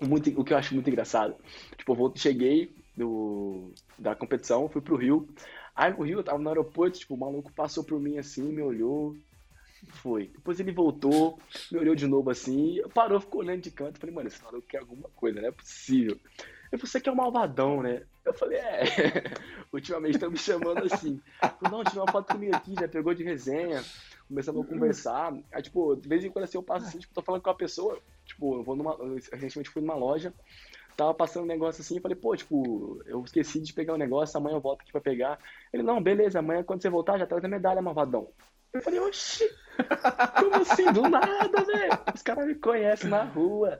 muito, o que eu acho muito engraçado, tipo, eu cheguei do, da competição, fui pro Rio. Aí no Rio, eu tava no aeroporto, tipo, o maluco passou por mim assim, me olhou, foi. Depois ele voltou, me olhou de novo assim, parou, ficou olhando de canto. Falei, mano, esse maluco quer alguma coisa, não é possível. Falou, você que é um malvadão, né? Eu falei, é, ultimamente estão me chamando assim. Falei, não, tirou uma foto comigo aqui, já pegou de resenha, começamos a conversar. Aí, tipo, de vez em quando assim, eu passo assim, tipo, tô falando com a pessoa, tipo, eu vou numa. Eu recentemente fui numa loja, tava passando um negócio assim, falei, pô, tipo, eu esqueci de pegar o um negócio, amanhã eu volto aqui pra pegar. Ele, não, beleza, amanhã quando você voltar, já traz a medalha, malvadão. Eu falei, oxi, como assim? Do nada, velho. Os caras me conhecem na rua.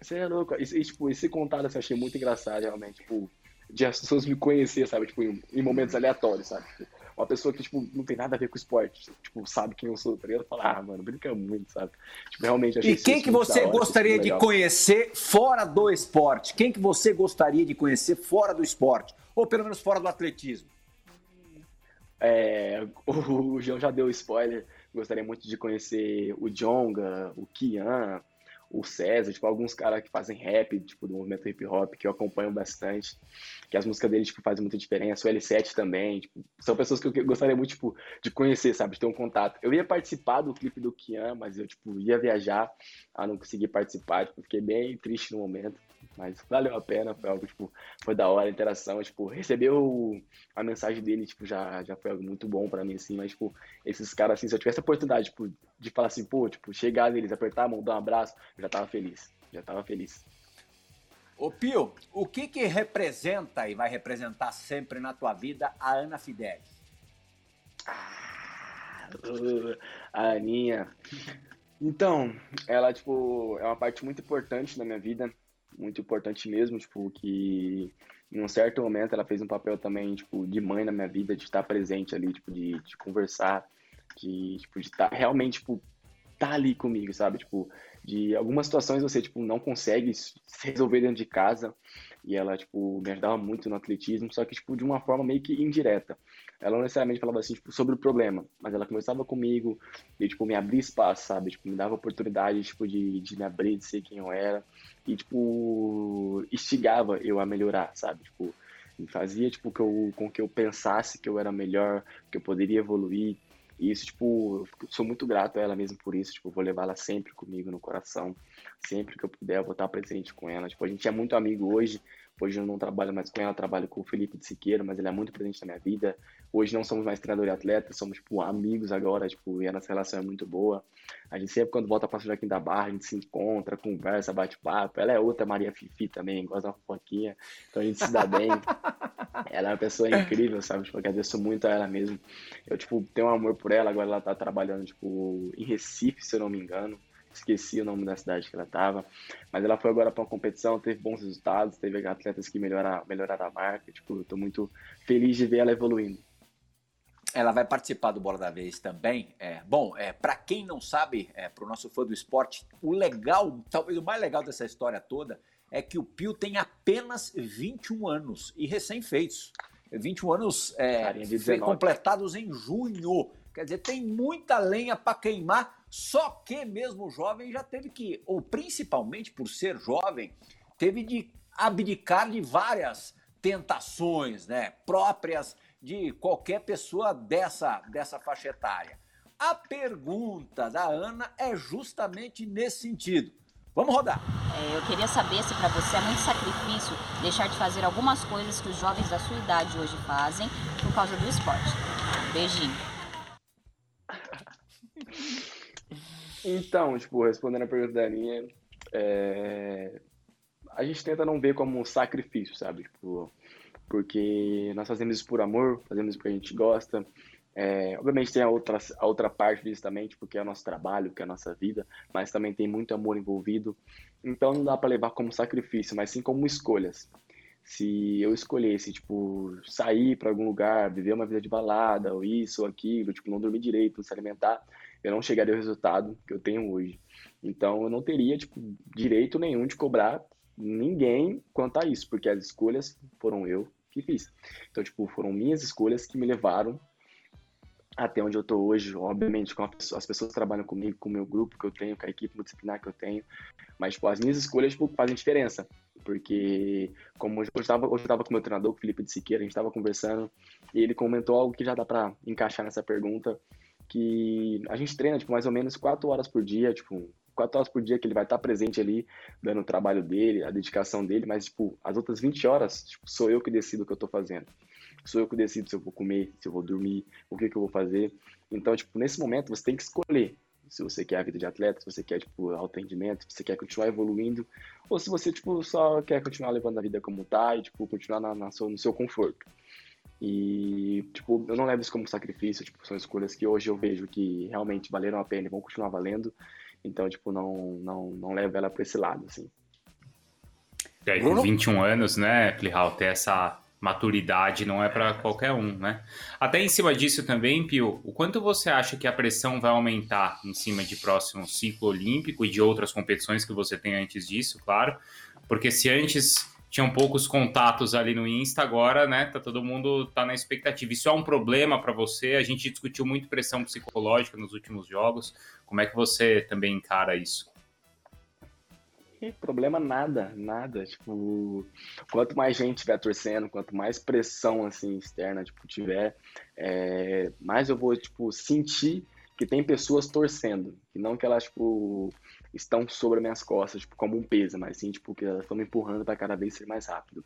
Você é louco. E, e, tipo, esse contato assim, eu achei muito engraçado, realmente. Tipo, de as pessoas me conhecer, sabe? Tipo, em, em momentos aleatórios, sabe? Tipo, uma pessoa que, tipo, não tem nada a ver com esporte, tipo, sabe quem eu sou, tá ligado? Fala, ah, mano, brinca muito, sabe? Tipo, realmente achei E quem que você hora, gostaria de conhecer fora do esporte? Quem que você gostaria de conhecer fora do esporte? Ou pelo menos fora do atletismo? É, o João já deu spoiler. Gostaria muito de conhecer o Jonga, o Kian, o César, tipo, alguns caras que fazem rap, tipo, do movimento hip hop, que eu acompanho bastante, que as músicas deles, tipo, fazem muita diferença, o L7 também, tipo, são pessoas que eu gostaria muito, tipo, de conhecer, sabe, de ter um contato. Eu ia participar do clipe do Kian, mas eu, tipo, ia viajar, a não conseguir participar, tipo, fiquei bem triste no momento, mas valeu a pena, foi algo, tipo, foi da hora a interação, tipo, receber o, a mensagem dele, tipo, já, já foi algo muito bom pra mim, assim, mas, tipo, esses caras, assim, se eu tivesse a oportunidade, tipo, de falar assim, pô, tipo, chegar neles, apertar a mão, dar um abraço, eu já tava feliz, já tava feliz. Ô Pio, o que que representa e vai representar sempre na tua vida a Ana Fidelis? Ah, a Aninha. Então, ela, tipo, é uma parte muito importante da minha vida, muito importante mesmo, tipo, que em um certo momento ela fez um papel também, tipo, de mãe na minha vida, de estar presente ali, tipo, de, de conversar, de, tipo, de estar realmente, tipo, estar ali comigo, sabe? Tipo, de algumas situações você, tipo, não consegue resolver dentro de casa, e ela, tipo, me ajudava muito no atletismo, só que, tipo, de uma forma meio que indireta. Ela não necessariamente falava assim, tipo, sobre o problema, mas ela conversava comigo e, tipo, me abria espaço, sabe? Tipo, me dava oportunidade, tipo, de, de me abrir, de ser quem eu era e, tipo, instigava eu a melhorar, sabe? Tipo, fazia, tipo, que eu, com que eu pensasse que eu era melhor, que eu poderia evoluir. E isso, tipo, sou muito grato a ela mesmo por isso, tipo, vou levar ela sempre comigo no coração, sempre que eu puder, eu vou estar presente com ela. Tipo, a gente é muito amigo hoje, Hoje eu não trabalho mais com ela, trabalho com o Felipe de Siqueira, mas ele é muito presente na minha vida. Hoje não somos mais treinador e atleta, somos tipo, amigos agora, tipo, e a nossa relação é muito boa. A gente sempre, quando volta para São Joaquim da Barra, a gente se encontra, conversa, bate papo. Ela é outra Maria Fifi também, gosta uma fofoquinha, então a gente se dá bem. ela é uma pessoa incrível, sabe? Tipo, agradeço muito a ela mesmo. Eu, tipo, tenho um amor por ela, agora ela tá trabalhando, tipo, em Recife, se eu não me engano esqueci o nome da cidade que ela estava, mas ela foi agora para uma competição, teve bons resultados, teve atletas que melhoraram, melhoraram a marca, tipo, estou muito feliz de ver ela evoluindo. Ela vai participar do Bola da Vez também. É, bom, é, para quem não sabe, é, para o nosso fã do esporte, o legal, talvez o mais legal dessa história toda, é que o Pio tem apenas 21 anos e recém-feitos. 21 anos é, completados em junho. Quer dizer, tem muita lenha para queimar só que mesmo jovem já teve que, ou principalmente por ser jovem, teve de abdicar de várias tentações, né, próprias de qualquer pessoa dessa dessa faixa etária. A pergunta da Ana é justamente nesse sentido. Vamos rodar. É, eu queria saber se para você é muito sacrifício deixar de fazer algumas coisas que os jovens da sua idade hoje fazem por causa do esporte. Beijinho. Então, tipo, respondendo a pergunta da Aninha, é... a gente tenta não ver como um sacrifício, sabe? Tipo, porque nós fazemos isso por amor, fazemos isso porque a gente gosta. É... obviamente tem a outra, a outra parte disso também, tipo, que é o nosso trabalho, que é a nossa vida, mas também tem muito amor envolvido. Então não dá para levar como sacrifício, mas sim como escolhas. Se eu escolhesse, tipo, sair para algum lugar, viver uma vida de balada, ou isso ou aquilo, tipo, não dormir direito, não se alimentar, eu não chegaria ao resultado que eu tenho hoje. Então eu não teria tipo, direito nenhum de cobrar ninguém quanto a isso, porque as escolhas foram eu que fiz. Então, tipo, foram minhas escolhas que me levaram até onde eu tô hoje, obviamente, com as pessoas que trabalham comigo, com o meu grupo que eu tenho, com a equipe multidisciplinar que eu tenho, mas, tipo, as minhas escolhas, tipo, fazem diferença, porque, como hoje eu estava hoje eu tava com o meu treinador, Felipe de Siqueira, a gente estava conversando, e ele comentou algo que já dá para encaixar nessa pergunta, que a gente treina, tipo, mais ou menos quatro horas por dia, tipo, quatro horas por dia que ele vai estar presente ali, dando o trabalho dele, a dedicação dele, mas, tipo, as outras 20 horas, tipo, sou eu que decido o que eu tô fazendo. Sou eu que decido se eu vou comer, se eu vou dormir, o que que eu vou fazer. Então, tipo, nesse momento você tem que escolher se você quer a vida de atleta, se você quer, tipo, alto rendimento, se você quer continuar evoluindo, ou se você, tipo, só quer continuar levando a vida como tá e, tipo, continuar na, na no seu conforto. E, tipo, eu não levo isso como sacrifício, tipo, são escolhas que hoje eu vejo que realmente valeram a pena e vão continuar valendo. Então, tipo, não, não, não levo ela para esse lado, assim. E aí, com 21 anos, né, Plihal, ter essa maturidade não é para qualquer um, né? Até em cima disso também, Pio, o quanto você acha que a pressão vai aumentar em cima de próximo ciclo olímpico e de outras competições que você tem antes disso, claro? Porque se antes tinham poucos contatos ali no Insta, agora, né, tá todo mundo tá na expectativa. Isso é um problema para você? A gente discutiu muito pressão psicológica nos últimos jogos. Como é que você também encara isso? problema nada, nada. Tipo, quanto mais gente tiver torcendo, quanto mais pressão assim externa tipo tiver, é, mais eu vou tipo sentir que tem pessoas torcendo, e não que elas tipo estão sobre minhas costas, tipo, como um peso, mas sim, tipo, que elas estão me empurrando para cada vez ser mais rápido.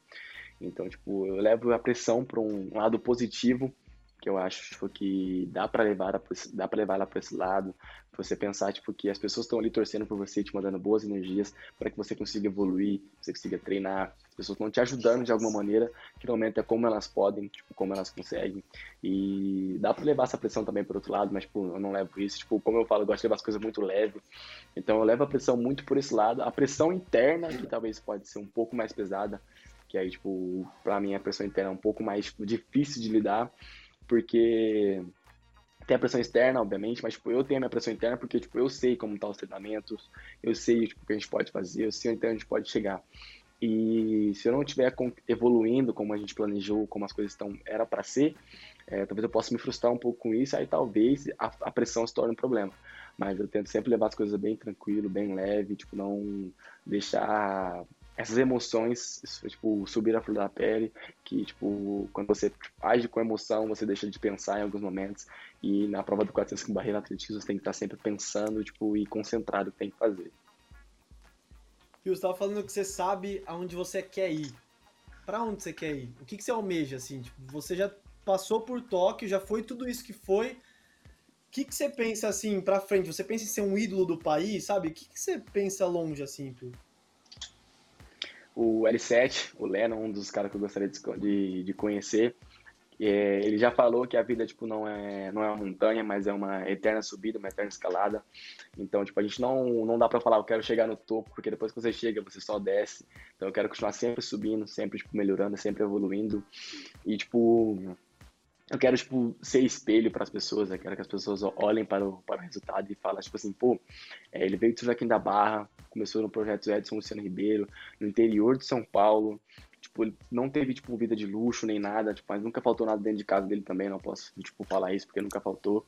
Então, tipo, eu levo a pressão para um lado positivo que eu acho tipo, que dá para levar dá para levar ela para esse lado você pensar tipo que as pessoas estão ali torcendo por você te mandando boas energias para que você consiga evoluir você consiga treinar. As pessoas estão te ajudando de alguma maneira que normalmente é como elas podem tipo como elas conseguem. E dá para levar essa pressão também por outro lado mas tipo eu não levo isso. Tipo como eu falo eu gosto de levar as coisas muito leve. Então eu levo a pressão muito por esse lado. A pressão interna que talvez pode ser um pouco mais pesada que aí tipo para mim a pressão interna é um pouco mais tipo, difícil de lidar porque tem a pressão externa, obviamente, mas tipo, eu tenho a minha pressão interna porque tipo, eu sei como tá os treinamentos, eu sei tipo, o que a gente pode fazer, eu sei onde a gente pode chegar. E se eu não estiver evoluindo como a gente planejou, como as coisas estão, era para ser, é, talvez eu possa me frustrar um pouco com isso, aí talvez a, a, pressão se torne um problema. Mas eu tento sempre levar as coisas bem tranquilo, bem leve, tipo, não deixar essas emoções, tipo, subir a flor da pele, que, tipo, quando você age com emoção, você deixa de pensar em alguns momentos, e na prova do 400 com barreira atletismo, você tem que estar sempre pensando, tipo, e concentrado no que tem que fazer. Fio, você tava falando que você sabe aonde você quer ir. Para onde você quer ir? O que, que você almeja, assim? Tipo, você já passou por Tóquio, já foi tudo isso que foi. O que, que você pensa, assim, pra frente? Você pensa em ser um ídolo do país, sabe? O que, que você pensa longe, assim, Fio? O L7, o Lennon, um dos caras que eu gostaria de, de, de conhecer. É, ele já falou que a vida tipo não é não é uma montanha, mas é uma eterna subida, uma eterna escalada. Então, tipo, a gente não não dá para falar eu quero chegar no topo, porque depois que você chega, você só desce. Então, eu quero continuar sempre subindo, sempre tipo melhorando, sempre evoluindo. E tipo, eu quero, tipo, ser espelho para as pessoas, eu quero que as pessoas olhem para o, para o resultado e falem, tipo assim, pô, é, ele veio de Joaquim da Barra, começou no projeto Edson Luciano Ribeiro, no interior de São Paulo, tipo, ele não teve, tipo, vida de luxo nem nada, tipo, mas nunca faltou nada dentro de casa dele também, não posso, tipo, falar isso porque nunca faltou.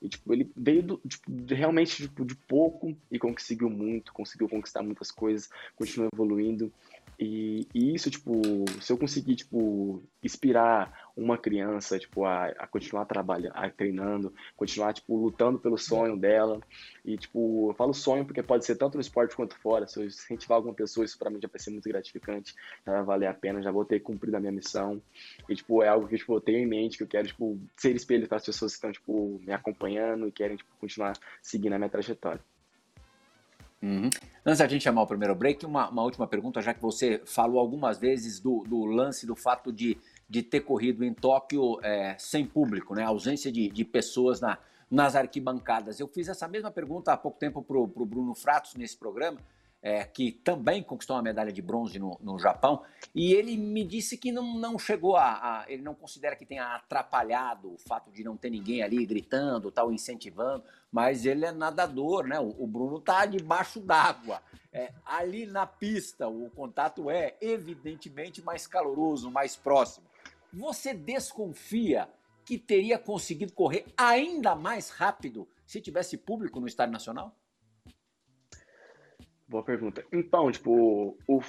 E, tipo, ele veio do, tipo, de, realmente, tipo, de pouco e conseguiu muito, conseguiu conquistar muitas coisas, continua evoluindo. E, e, isso, tipo, se eu conseguir, tipo, inspirar uma criança, tipo, a, a continuar trabalhando, a, treinando, continuar, tipo, lutando pelo sonho dela. E, tipo, eu falo sonho porque pode ser tanto no esporte quanto fora. Se eu incentivar alguma pessoa, isso para mim já vai ser muito gratificante, já vai valer a pena, já vou ter cumprido a minha missão. E, tipo, é algo que, tipo, eu tenho em mente, que eu quero, tipo, ser espelho para as pessoas que estão, tipo, me acompanhando e querem, tipo, continuar seguindo a minha trajetória. Uhum. Antes da gente chamar o primeiro break, uma, uma, última pergunta, já que você falou algumas vezes do, do lance do fato de, de ter corrido em Tóquio é, sem público, né? A ausência de, de pessoas na, nas arquibancadas. Eu fiz essa mesma pergunta há pouco tempo para o Bruno Fratos nesse programa é, que também conquistou uma medalha de bronze no, no Japão, e ele me disse que não, não chegou a, a, Ele não considera que tenha atrapalhado o fato de não ter ninguém ali gritando, tal, incentivando, mas ele é nadador, né? O, o Bruno está debaixo d'água. É, ali na pista, o contato é evidentemente mais caloroso, mais próximo. Você desconfia que teria conseguido correr ainda mais rápido se tivesse público no Estádio Nacional? Boa pergunta. Então, tipo, o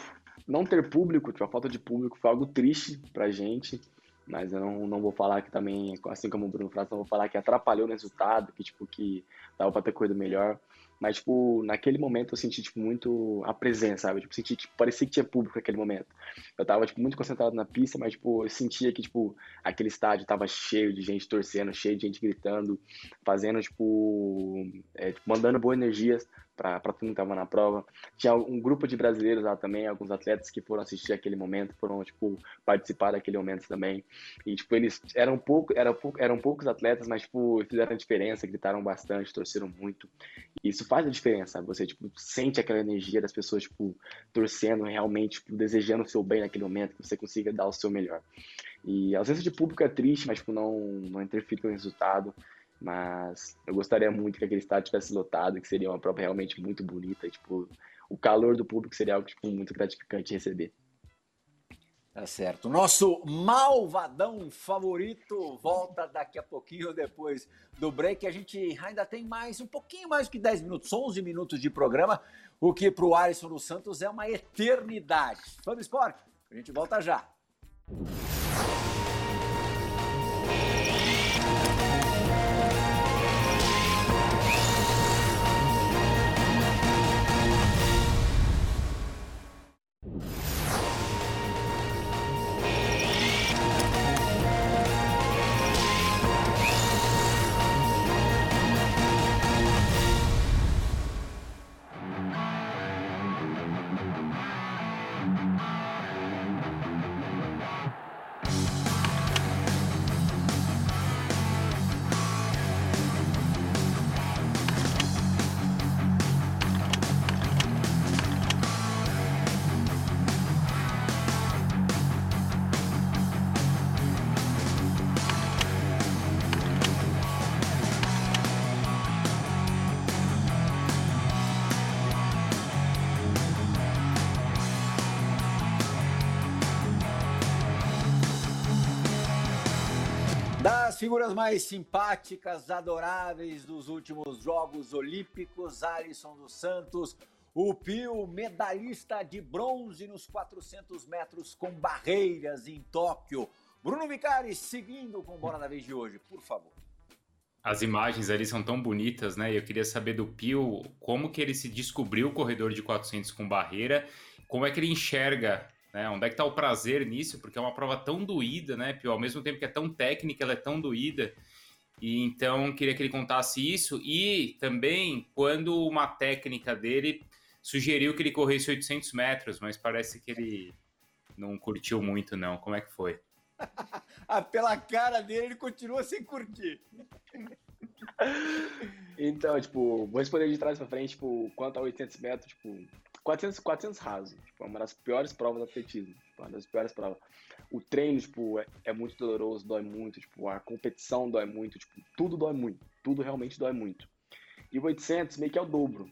não ter público, tipo, a falta de público foi algo triste pra gente, mas eu não, não vou falar que também, assim como o Bruno Fratos, não vou falar que atrapalhou no resultado, que, tipo, que dava pra ter corrido melhor. Mas, tipo, naquele momento eu senti, tipo, muito a presença, sabe? Tipo, senti, tipo, parecia que tinha público naquele momento. Eu tava, tipo, muito concentrado na pista, mas, tipo, eu sentia que, tipo, aquele estádio tava cheio de gente torcendo, cheio de gente gritando, fazendo, tipo, é, tipo mandando boa energia para todo mundo que estava na prova. Tinha um grupo de brasileiros lá também, alguns atletas que foram assistir aquele momento, foram, tipo, participar daquele momento também. E, tipo, eles eram, pouco, eram, eram poucos atletas, mas, tipo, fizeram a diferença, gritaram bastante, torceram muito. E isso faz a diferença, você, tipo, sente aquela energia das pessoas, tipo, torcendo realmente, tipo, desejando o seu bem naquele momento, que você consiga dar o seu melhor. E a ausência de público é triste, mas, tipo, não, não interfere no resultado. Mas eu gostaria muito que aquele estádio tivesse lotado, que seria uma prova realmente muito bonita. Tipo, o calor do público seria algo tipo, muito gratificante receber. Tá certo. Nosso malvadão favorito volta daqui a pouquinho depois do break. A gente ainda tem mais, um pouquinho mais que 10 minutos, 11 minutos de programa, o que para o Alisson dos Santos é uma eternidade. Fã do esporte, a gente volta já. Figuras mais simpáticas, adoráveis dos últimos Jogos Olímpicos, Alisson dos Santos, O Pio, medalhista de bronze nos 400 metros com barreiras em Tóquio. Bruno Vicari, seguindo com Bora da Vez de hoje, por favor. As imagens ali são tão bonitas, né? Eu queria saber do Pio como que ele se descobriu o corredor de 400 com barreira, como é que ele enxerga, né? Onde é que tá o prazer nisso? Porque é uma prova tão doída, né, Pio? Ao mesmo tempo que é tão técnica, ela é tão doída. E então queria que ele contasse isso e também quando uma técnica dele sugeriu que ele corresse 800 metros, mas parece que ele não curtiu muito, não. Como é que foi? ah, pela cara dele, ele continua sem curtir. então, tipo, vou responder de trás pra frente, tipo, quanto a 800 metros, tipo, 400, 400 raso. Tipo, é uma das piores provas do atletismo. Tipo, uma das piores provas. O treino, tipo, é, é, muito doloroso, dói muito. Tipo, a competição dói muito. Tipo, tudo dói muito. Tudo realmente dói muito. E o 800 meio que é o dobro.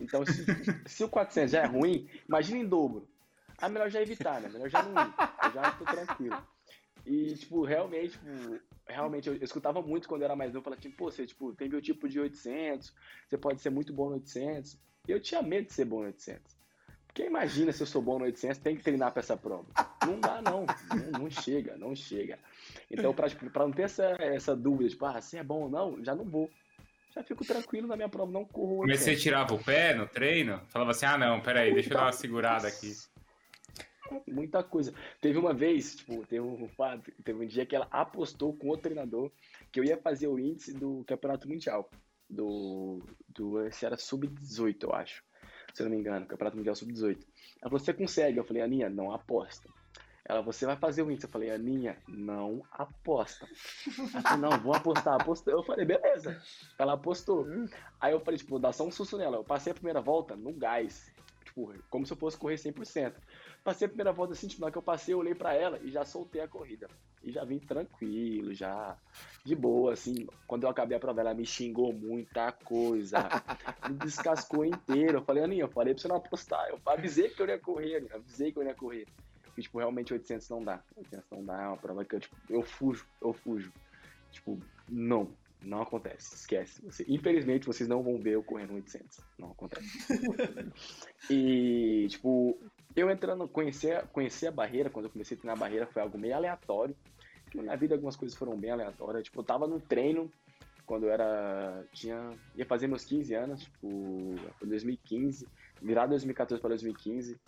Então, se, se o 400 já é ruim, imagina em dobro. Ah, melhor já evitar, né? Melhor já não ir. Eu já tô tranquilo. E, tipo, realmente, tipo, realmente, eu, eu, escutava muito quando eu era mais novo, falava, tipo, pô, você, tipo, tem meu tipo de 800, você pode ser muito bom no 800. Eu tinha medo de ser bom no 800. Porque imagina se eu sou bom no 800, tem que treinar para essa prova. Não dá, não. não. não. chega, não chega. Então, para tipo, não ter essa, essa dúvida, tipo, ah, se é bom ou não, já não vou já fico tranquilo na minha prova, não corro. Mas você tirava o pé no treino? Falava assim, ah não, peraí, deixa eu dar uma segurada aqui. Muita coisa. Teve uma vez, tipo, teve um, teve um dia que ela apostou com o treinador que eu ia fazer o índice do Campeonato Mundial. Do. do esse era sub-18, eu acho. Se não me engano, Campeonato Mundial sub-18. Ela falou, você consegue? Eu falei, Aninha, não aposta. Ela, você vai fazer o índice. Eu falei, Aninha, não aposta. Ela falou, não, vou apostar. Apostou. Eu falei, beleza. Ela apostou. Aí eu falei, tipo, dá só um susto nela. Eu passei a primeira volta no gás. Tipo, como se eu fosse correr 100%. Passei a primeira volta assim, tipo, na que eu passei, eu olhei para ela e já soltei a corrida. E já vim tranquilo, já de boa, assim. Quando eu acabei a prova, ela me xingou muita coisa. me descascou inteiro. Eu falei, Aninha, eu falei pra você não apostar. Eu avisei que eu ia correr, Aninha. Avisei que eu ia correr que, tipo, realmente 800 não dá. 800 não dá, é uma prova que eu, tipo, eu fujo, eu fujo. Tipo, não, não acontece, esquece. Você, infelizmente, vocês não vão ver eu correndo 800. Não acontece. e, tipo, eu entrando, conhecer, conhecer a barreira, quando eu comecei a treinar a barreira, foi algo meio aleatório. Tipo, na vida algumas coisas foram bem aleatórias. Tipo, eu tava no treino, quando eu era. Tinha. ia fazer meus 15 anos, tipo, foi 2015, virar 2014 para 2015.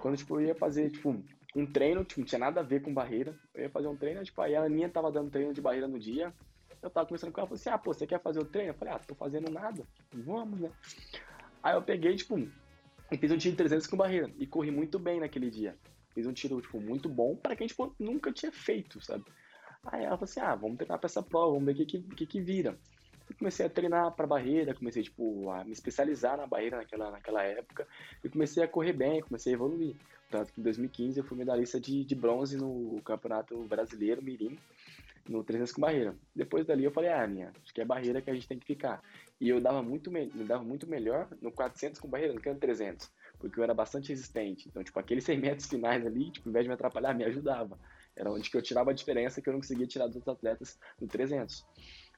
Quando, tipo, eu ia fazer, tipo, um treino, tipo, não tinha nada a ver com barreira. Eu ia fazer um treino, tipo, aí a Aninha tava dando treino de barreira no dia. Eu tava conversando com ela, falei assim, ah, pô, você quer fazer o treino? Eu falei, ah, tô fazendo nada. Vamos, né? Aí eu peguei, tipo, e fiz um tiro de 300 com barreira. E corri muito bem naquele dia. Fiz um tiro, tipo, muito bom para quem, tipo, nunca tinha feito, sabe? Aí ela falou assim, ah, vamos treinar pra essa prova, vamos ver o que, que, que, vira. Comecei a treinar para barreira, comecei tipo a me especializar na barreira naquela, naquela época e comecei a correr bem, comecei a evoluir. Tanto que em 2015 eu fui medalhista de, de bronze no Campeonato Brasileiro Mirim, no 300 com barreira. Depois dali eu falei, ah, minha, acho que é barreira que a gente tem que ficar. E eu dava muito, me dava muito melhor no 400 com barreira do que no 300, porque eu era bastante resistente. Então, tipo, aqueles 100 metros finais ali, tipo, ao invés de me atrapalhar, me ajudava. Era onde que eu tirava a diferença que eu não conseguia tirar dos outros atletas no 300.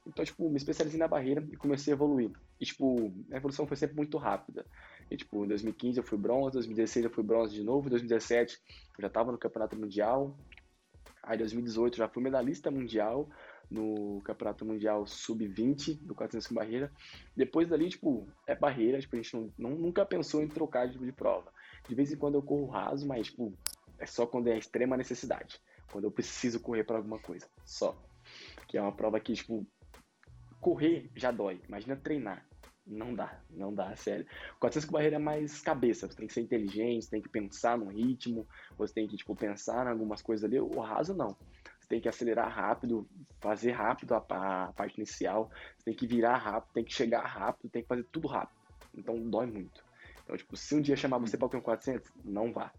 Então, tipo, me especializei na barreira e comecei a evoluir. E, tipo, a evolução foi sempre muito rápida. E, tipo, em 2015 eu fui bronze, 2016 eu fui bronze de novo, em 2017 eu já estava no Campeonato Mundial. Aí, em 2018 já fui medalhista mundial no Campeonato Mundial Sub-20 do 400 com barreira. Depois dali, tipo, é barreira, tipo, a gente não, não, nunca pensou em trocar de, de prova. De vez em quando eu corro raso, mas, tipo, é só quando é extrema necessidade. Quando eu preciso correr para alguma coisa, só. Que é uma prova que, tipo, correr já dói. Imagina treinar. Não dá, não dá, sério. 400 com barreira é mais cabeça, você tem que ser inteligente, você tem que pensar no ritmo, você tem que, tipo, pensar em algumas coisas ali. O raso, não. Tem que acelerar rápido, fazer rápido a, a parte inicial, você tem que virar rápido, tem que chegar rápido, tem que fazer tudo rápido. Então, dói muito. Então, tipo, se um dia chamar você para o 400, não vá.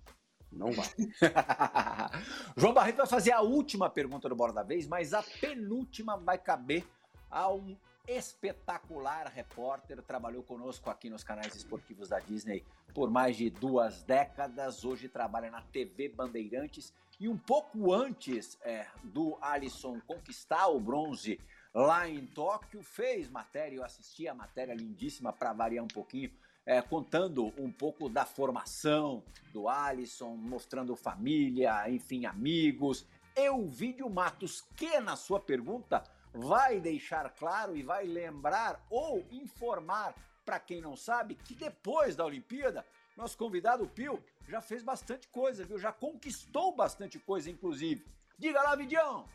Não vá. João Barreto vai fazer a última pergunta do Bora da Vez, mas a penúltima vai caber a um espetacular repórter, trabalhou conosco aqui nos canais esportivos da Disney por mais de duas décadas, hoje trabalha na TV Bandeirantes e um pouco antes é, do Alisson conquistar o bronze lá em Tóquio, fez matéria, eu assisti a matéria lindíssima para variar um pouquinho, é, contando um pouco da formação do Alisson, mostrando família, enfim, amigos. Eu, Vídeo Matos, que na sua pergunta vai deixar claro e vai lembrar ou informar para quem não sabe que depois da Olimpíada, nosso convidado Pio já fez bastante coisa, viu? Já conquistou bastante coisa, inclusive. Diga lá, Vidião!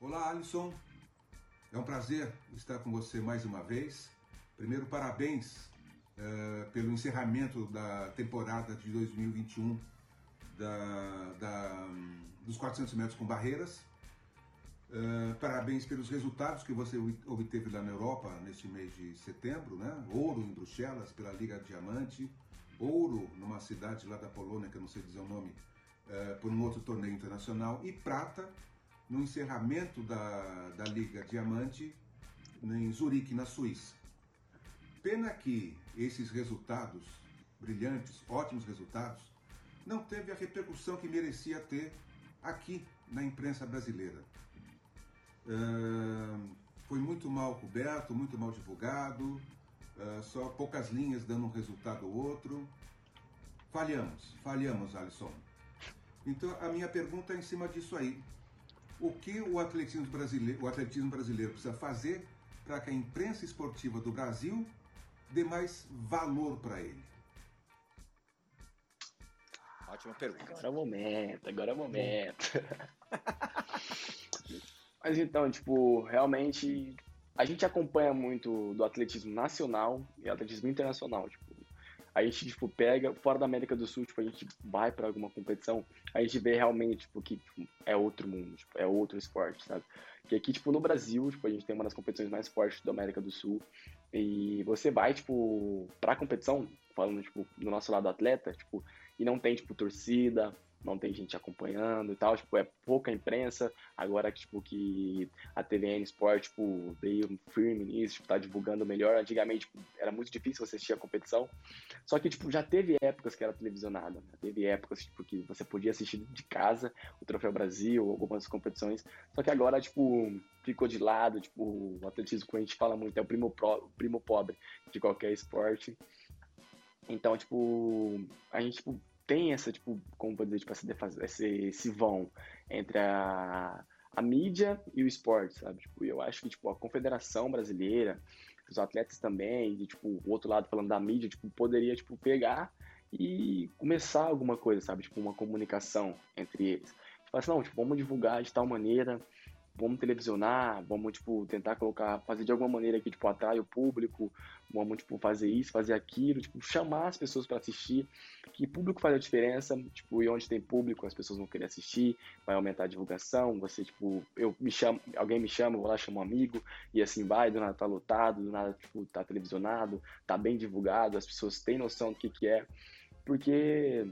Olá, Alisson. É um prazer estar com você mais uma vez. Primeiro, parabéns uh, pelo encerramento da temporada de 2021 da, da, dos 400 metros com barreiras. Uh, parabéns pelos resultados que você obteve lá na Europa neste mês de setembro, né? Ouro em Bruxelas pela Liga Diamante, ouro numa cidade lá da Polônia, que eu não sei dizer o nome, uh, por um outro torneio internacional, e prata no encerramento da, da Liga Diamante em Zurique, na Suíça. Pena que esses resultados brilhantes, ótimos resultados, não teve a repercussão que merecia ter aqui na imprensa brasileira. Uh, foi muito mal coberto, muito mal divulgado, uh, só poucas linhas dando um resultado ou outro. Falhamos, falhamos, Alisson. Então a minha pergunta é em cima disso aí. O que o atletismo brasileiro, o atletismo brasileiro precisa fazer para que a imprensa esportiva do Brasil dê mais valor para ele? Ótima pergunta. Agora é o momento, agora é o momento. Mas então, tipo, realmente a gente acompanha muito do atletismo nacional e atletismo internacional, tipo, a gente, tipo, pega, fora da América do Sul, tipo, a gente vai para alguma competição, a gente vê realmente, tipo, que tipo, é outro mundo, tipo, é outro esporte, sabe? Que aqui, tipo, no Brasil, tipo, a gente tem uma das competições mais fortes da América do Sul, e você vai, tipo, pra competição, falando, tipo, do nosso lado atleta, tipo, e não tem, tipo, torcida, não tem gente acompanhando e tal, tipo, é pouca imprensa, agora tipo, que a TVN Sport, tipo, veio firme nisso, tipo, tá divulgando melhor, antigamente tipo, era muito difícil você assistir a competição, só que, tipo, já teve épocas que era televisionada, né? teve épocas, tipo, que você podia assistir de casa o Troféu Brasil, algumas competições, só que agora, tipo, ficou de lado, tipo, o atletismo que a gente fala muito é o primo, pro, primo pobre de qualquer esporte, então, tipo, a gente, tipo, tem essa, tipo, como pode dizer, tipo, essa, esse, esse vão entre a, a mídia e o esporte, sabe? Tipo, eu acho que, tipo, a confederação brasileira, os atletas também, e, tipo, o outro lado falando da mídia, tipo, poderia, tipo, pegar e começar alguma coisa, sabe? Tipo, uma comunicação entre eles. Tipo assim, não, tipo, vamos divulgar de tal maneira vamos televisionar, vamos, tipo, tentar colocar, fazer de alguma maneira que, tipo, atrai o público, vamos, tipo, fazer isso, fazer aquilo, tipo, chamar as pessoas para assistir, que público faz a diferença, tipo, e onde tem público, as pessoas vão querer assistir, vai aumentar a divulgação, você, tipo, eu me chamo, alguém me chama, vou lá, chamo um amigo, e assim vai, do nada tá lotado, do nada, tipo, tá televisionado, tá bem divulgado, as pessoas têm noção do que que é, porque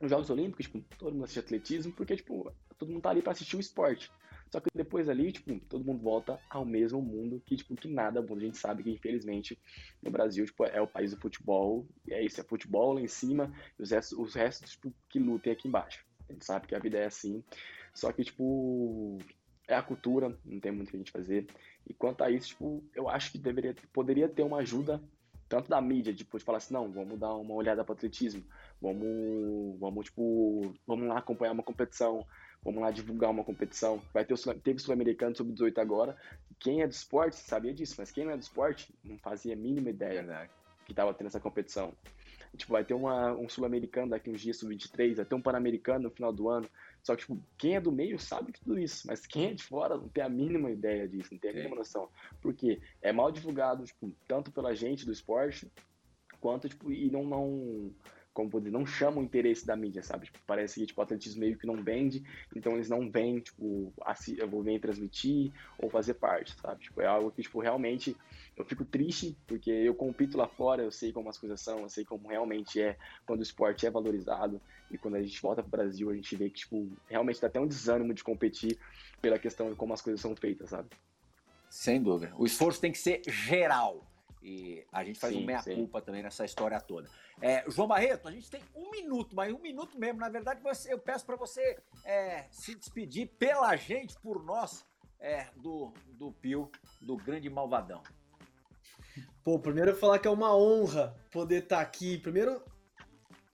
nos Jogos Olímpicos, tipo, todo mundo assiste atletismo, porque, tipo, todo mundo tá ali para assistir o esporte. Só que depois ali, tipo, todo mundo volta ao mesmo mundo que, tipo, que nada bom. A gente sabe que, infelizmente, no Brasil, tipo, é o país do futebol, e é isso, é futebol lá em cima, e os restos, os restos tipo, que lutem aqui embaixo. A gente sabe que a vida é assim. Só que, tipo, é a cultura, não tem muito o que a gente fazer. E quanto a isso, tipo, eu acho que deveria, poderia ter uma ajuda tanto da mídia, tipo, de falar assim, não, vamos dar uma olhada para atletismo, vamos, vamos, tipo, vamos lá acompanhar uma competição, vamos lá divulgar uma competição. Vai ter o, teve o Sul-Americano sub 18 agora. Quem é do esporte sabia disso, mas quem não é do esporte não fazia a mínima ideia Verdade. que estava tendo essa competição. Tipo, vai ter uma, um Sul-Americano daqui uns dias, sub-23, vai ter um Pan-Americano no final do ano. Só que, tipo, quem é do meio sabe tudo isso, mas quem é de fora não tem a mínima ideia disso, não tem a mínima noção. Porque é mal divulgado, tipo, tanto pela gente do esporte, quanto, tipo, e não, não, como vou dizer, não chamam o interesse da mídia, sabe? Tipo, parece que tipo, o atletismo meio que não vende, então eles não vêm, tipo, assim, eu vou vir transmitir ou fazer parte, sabe? Tipo, é algo que, tipo, realmente eu fico triste, porque eu compito lá fora, eu sei como as coisas são, eu sei como realmente é quando o esporte é valorizado, e quando a gente volta pro Brasil, a gente vê que, tipo, realmente dá até um desânimo de competir pela questão de como as coisas são feitas, sabe? Sem dúvida. O esforço tem que ser geral. E a gente faz sim, um meia-culpa também nessa história toda. É, João Barreto, a gente tem um minuto, mas um minuto mesmo. Na verdade, você, eu peço para você é, se despedir pela gente, por nós, é, do, do Pio, do grande malvadão. Pô, primeiro eu falar que é uma honra poder estar tá aqui. Primeiro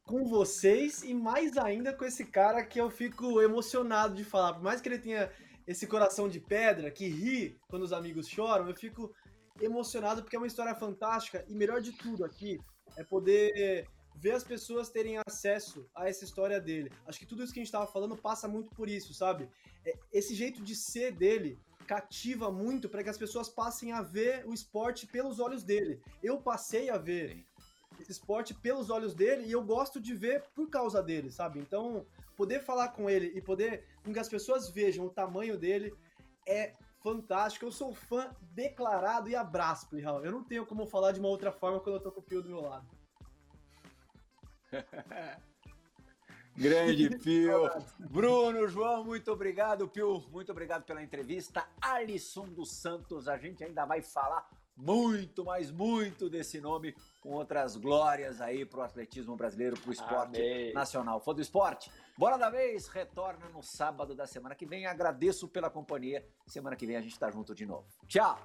com vocês e mais ainda com esse cara que eu fico emocionado de falar. Por mais que ele tenha esse coração de pedra que ri quando os amigos choram, eu fico emocionado porque é uma história fantástica e melhor de tudo aqui é poder ver as pessoas terem acesso a essa história dele. Acho que tudo isso que a gente estava falando passa muito por isso, sabe? É, esse jeito de ser dele cativa muito para que as pessoas passem a ver o esporte pelos olhos dele. Eu passei a ver esse esporte pelos olhos dele e eu gosto de ver por causa dele, sabe? Então, poder falar com ele e poder com que as pessoas vejam o tamanho dele é fantástico. Eu sou fã declarado e abraço, Plihal. Eu não tenho como falar de uma outra forma quando eu tô com o Pio do meu lado. Grande Pio. Bruno, João, muito obrigado, Pio. Muito obrigado pela entrevista. Alisson dos Santos, a gente ainda vai falar muito, mas muito desse nome com outras glórias aí pro atletismo brasileiro, pro esporte Amém. nacional. Foi do esporte? Bola da Vez retorna no sábado da semana que vem. Agradeço pela companhia. Semana que vem a gente está junto de novo. Tchau!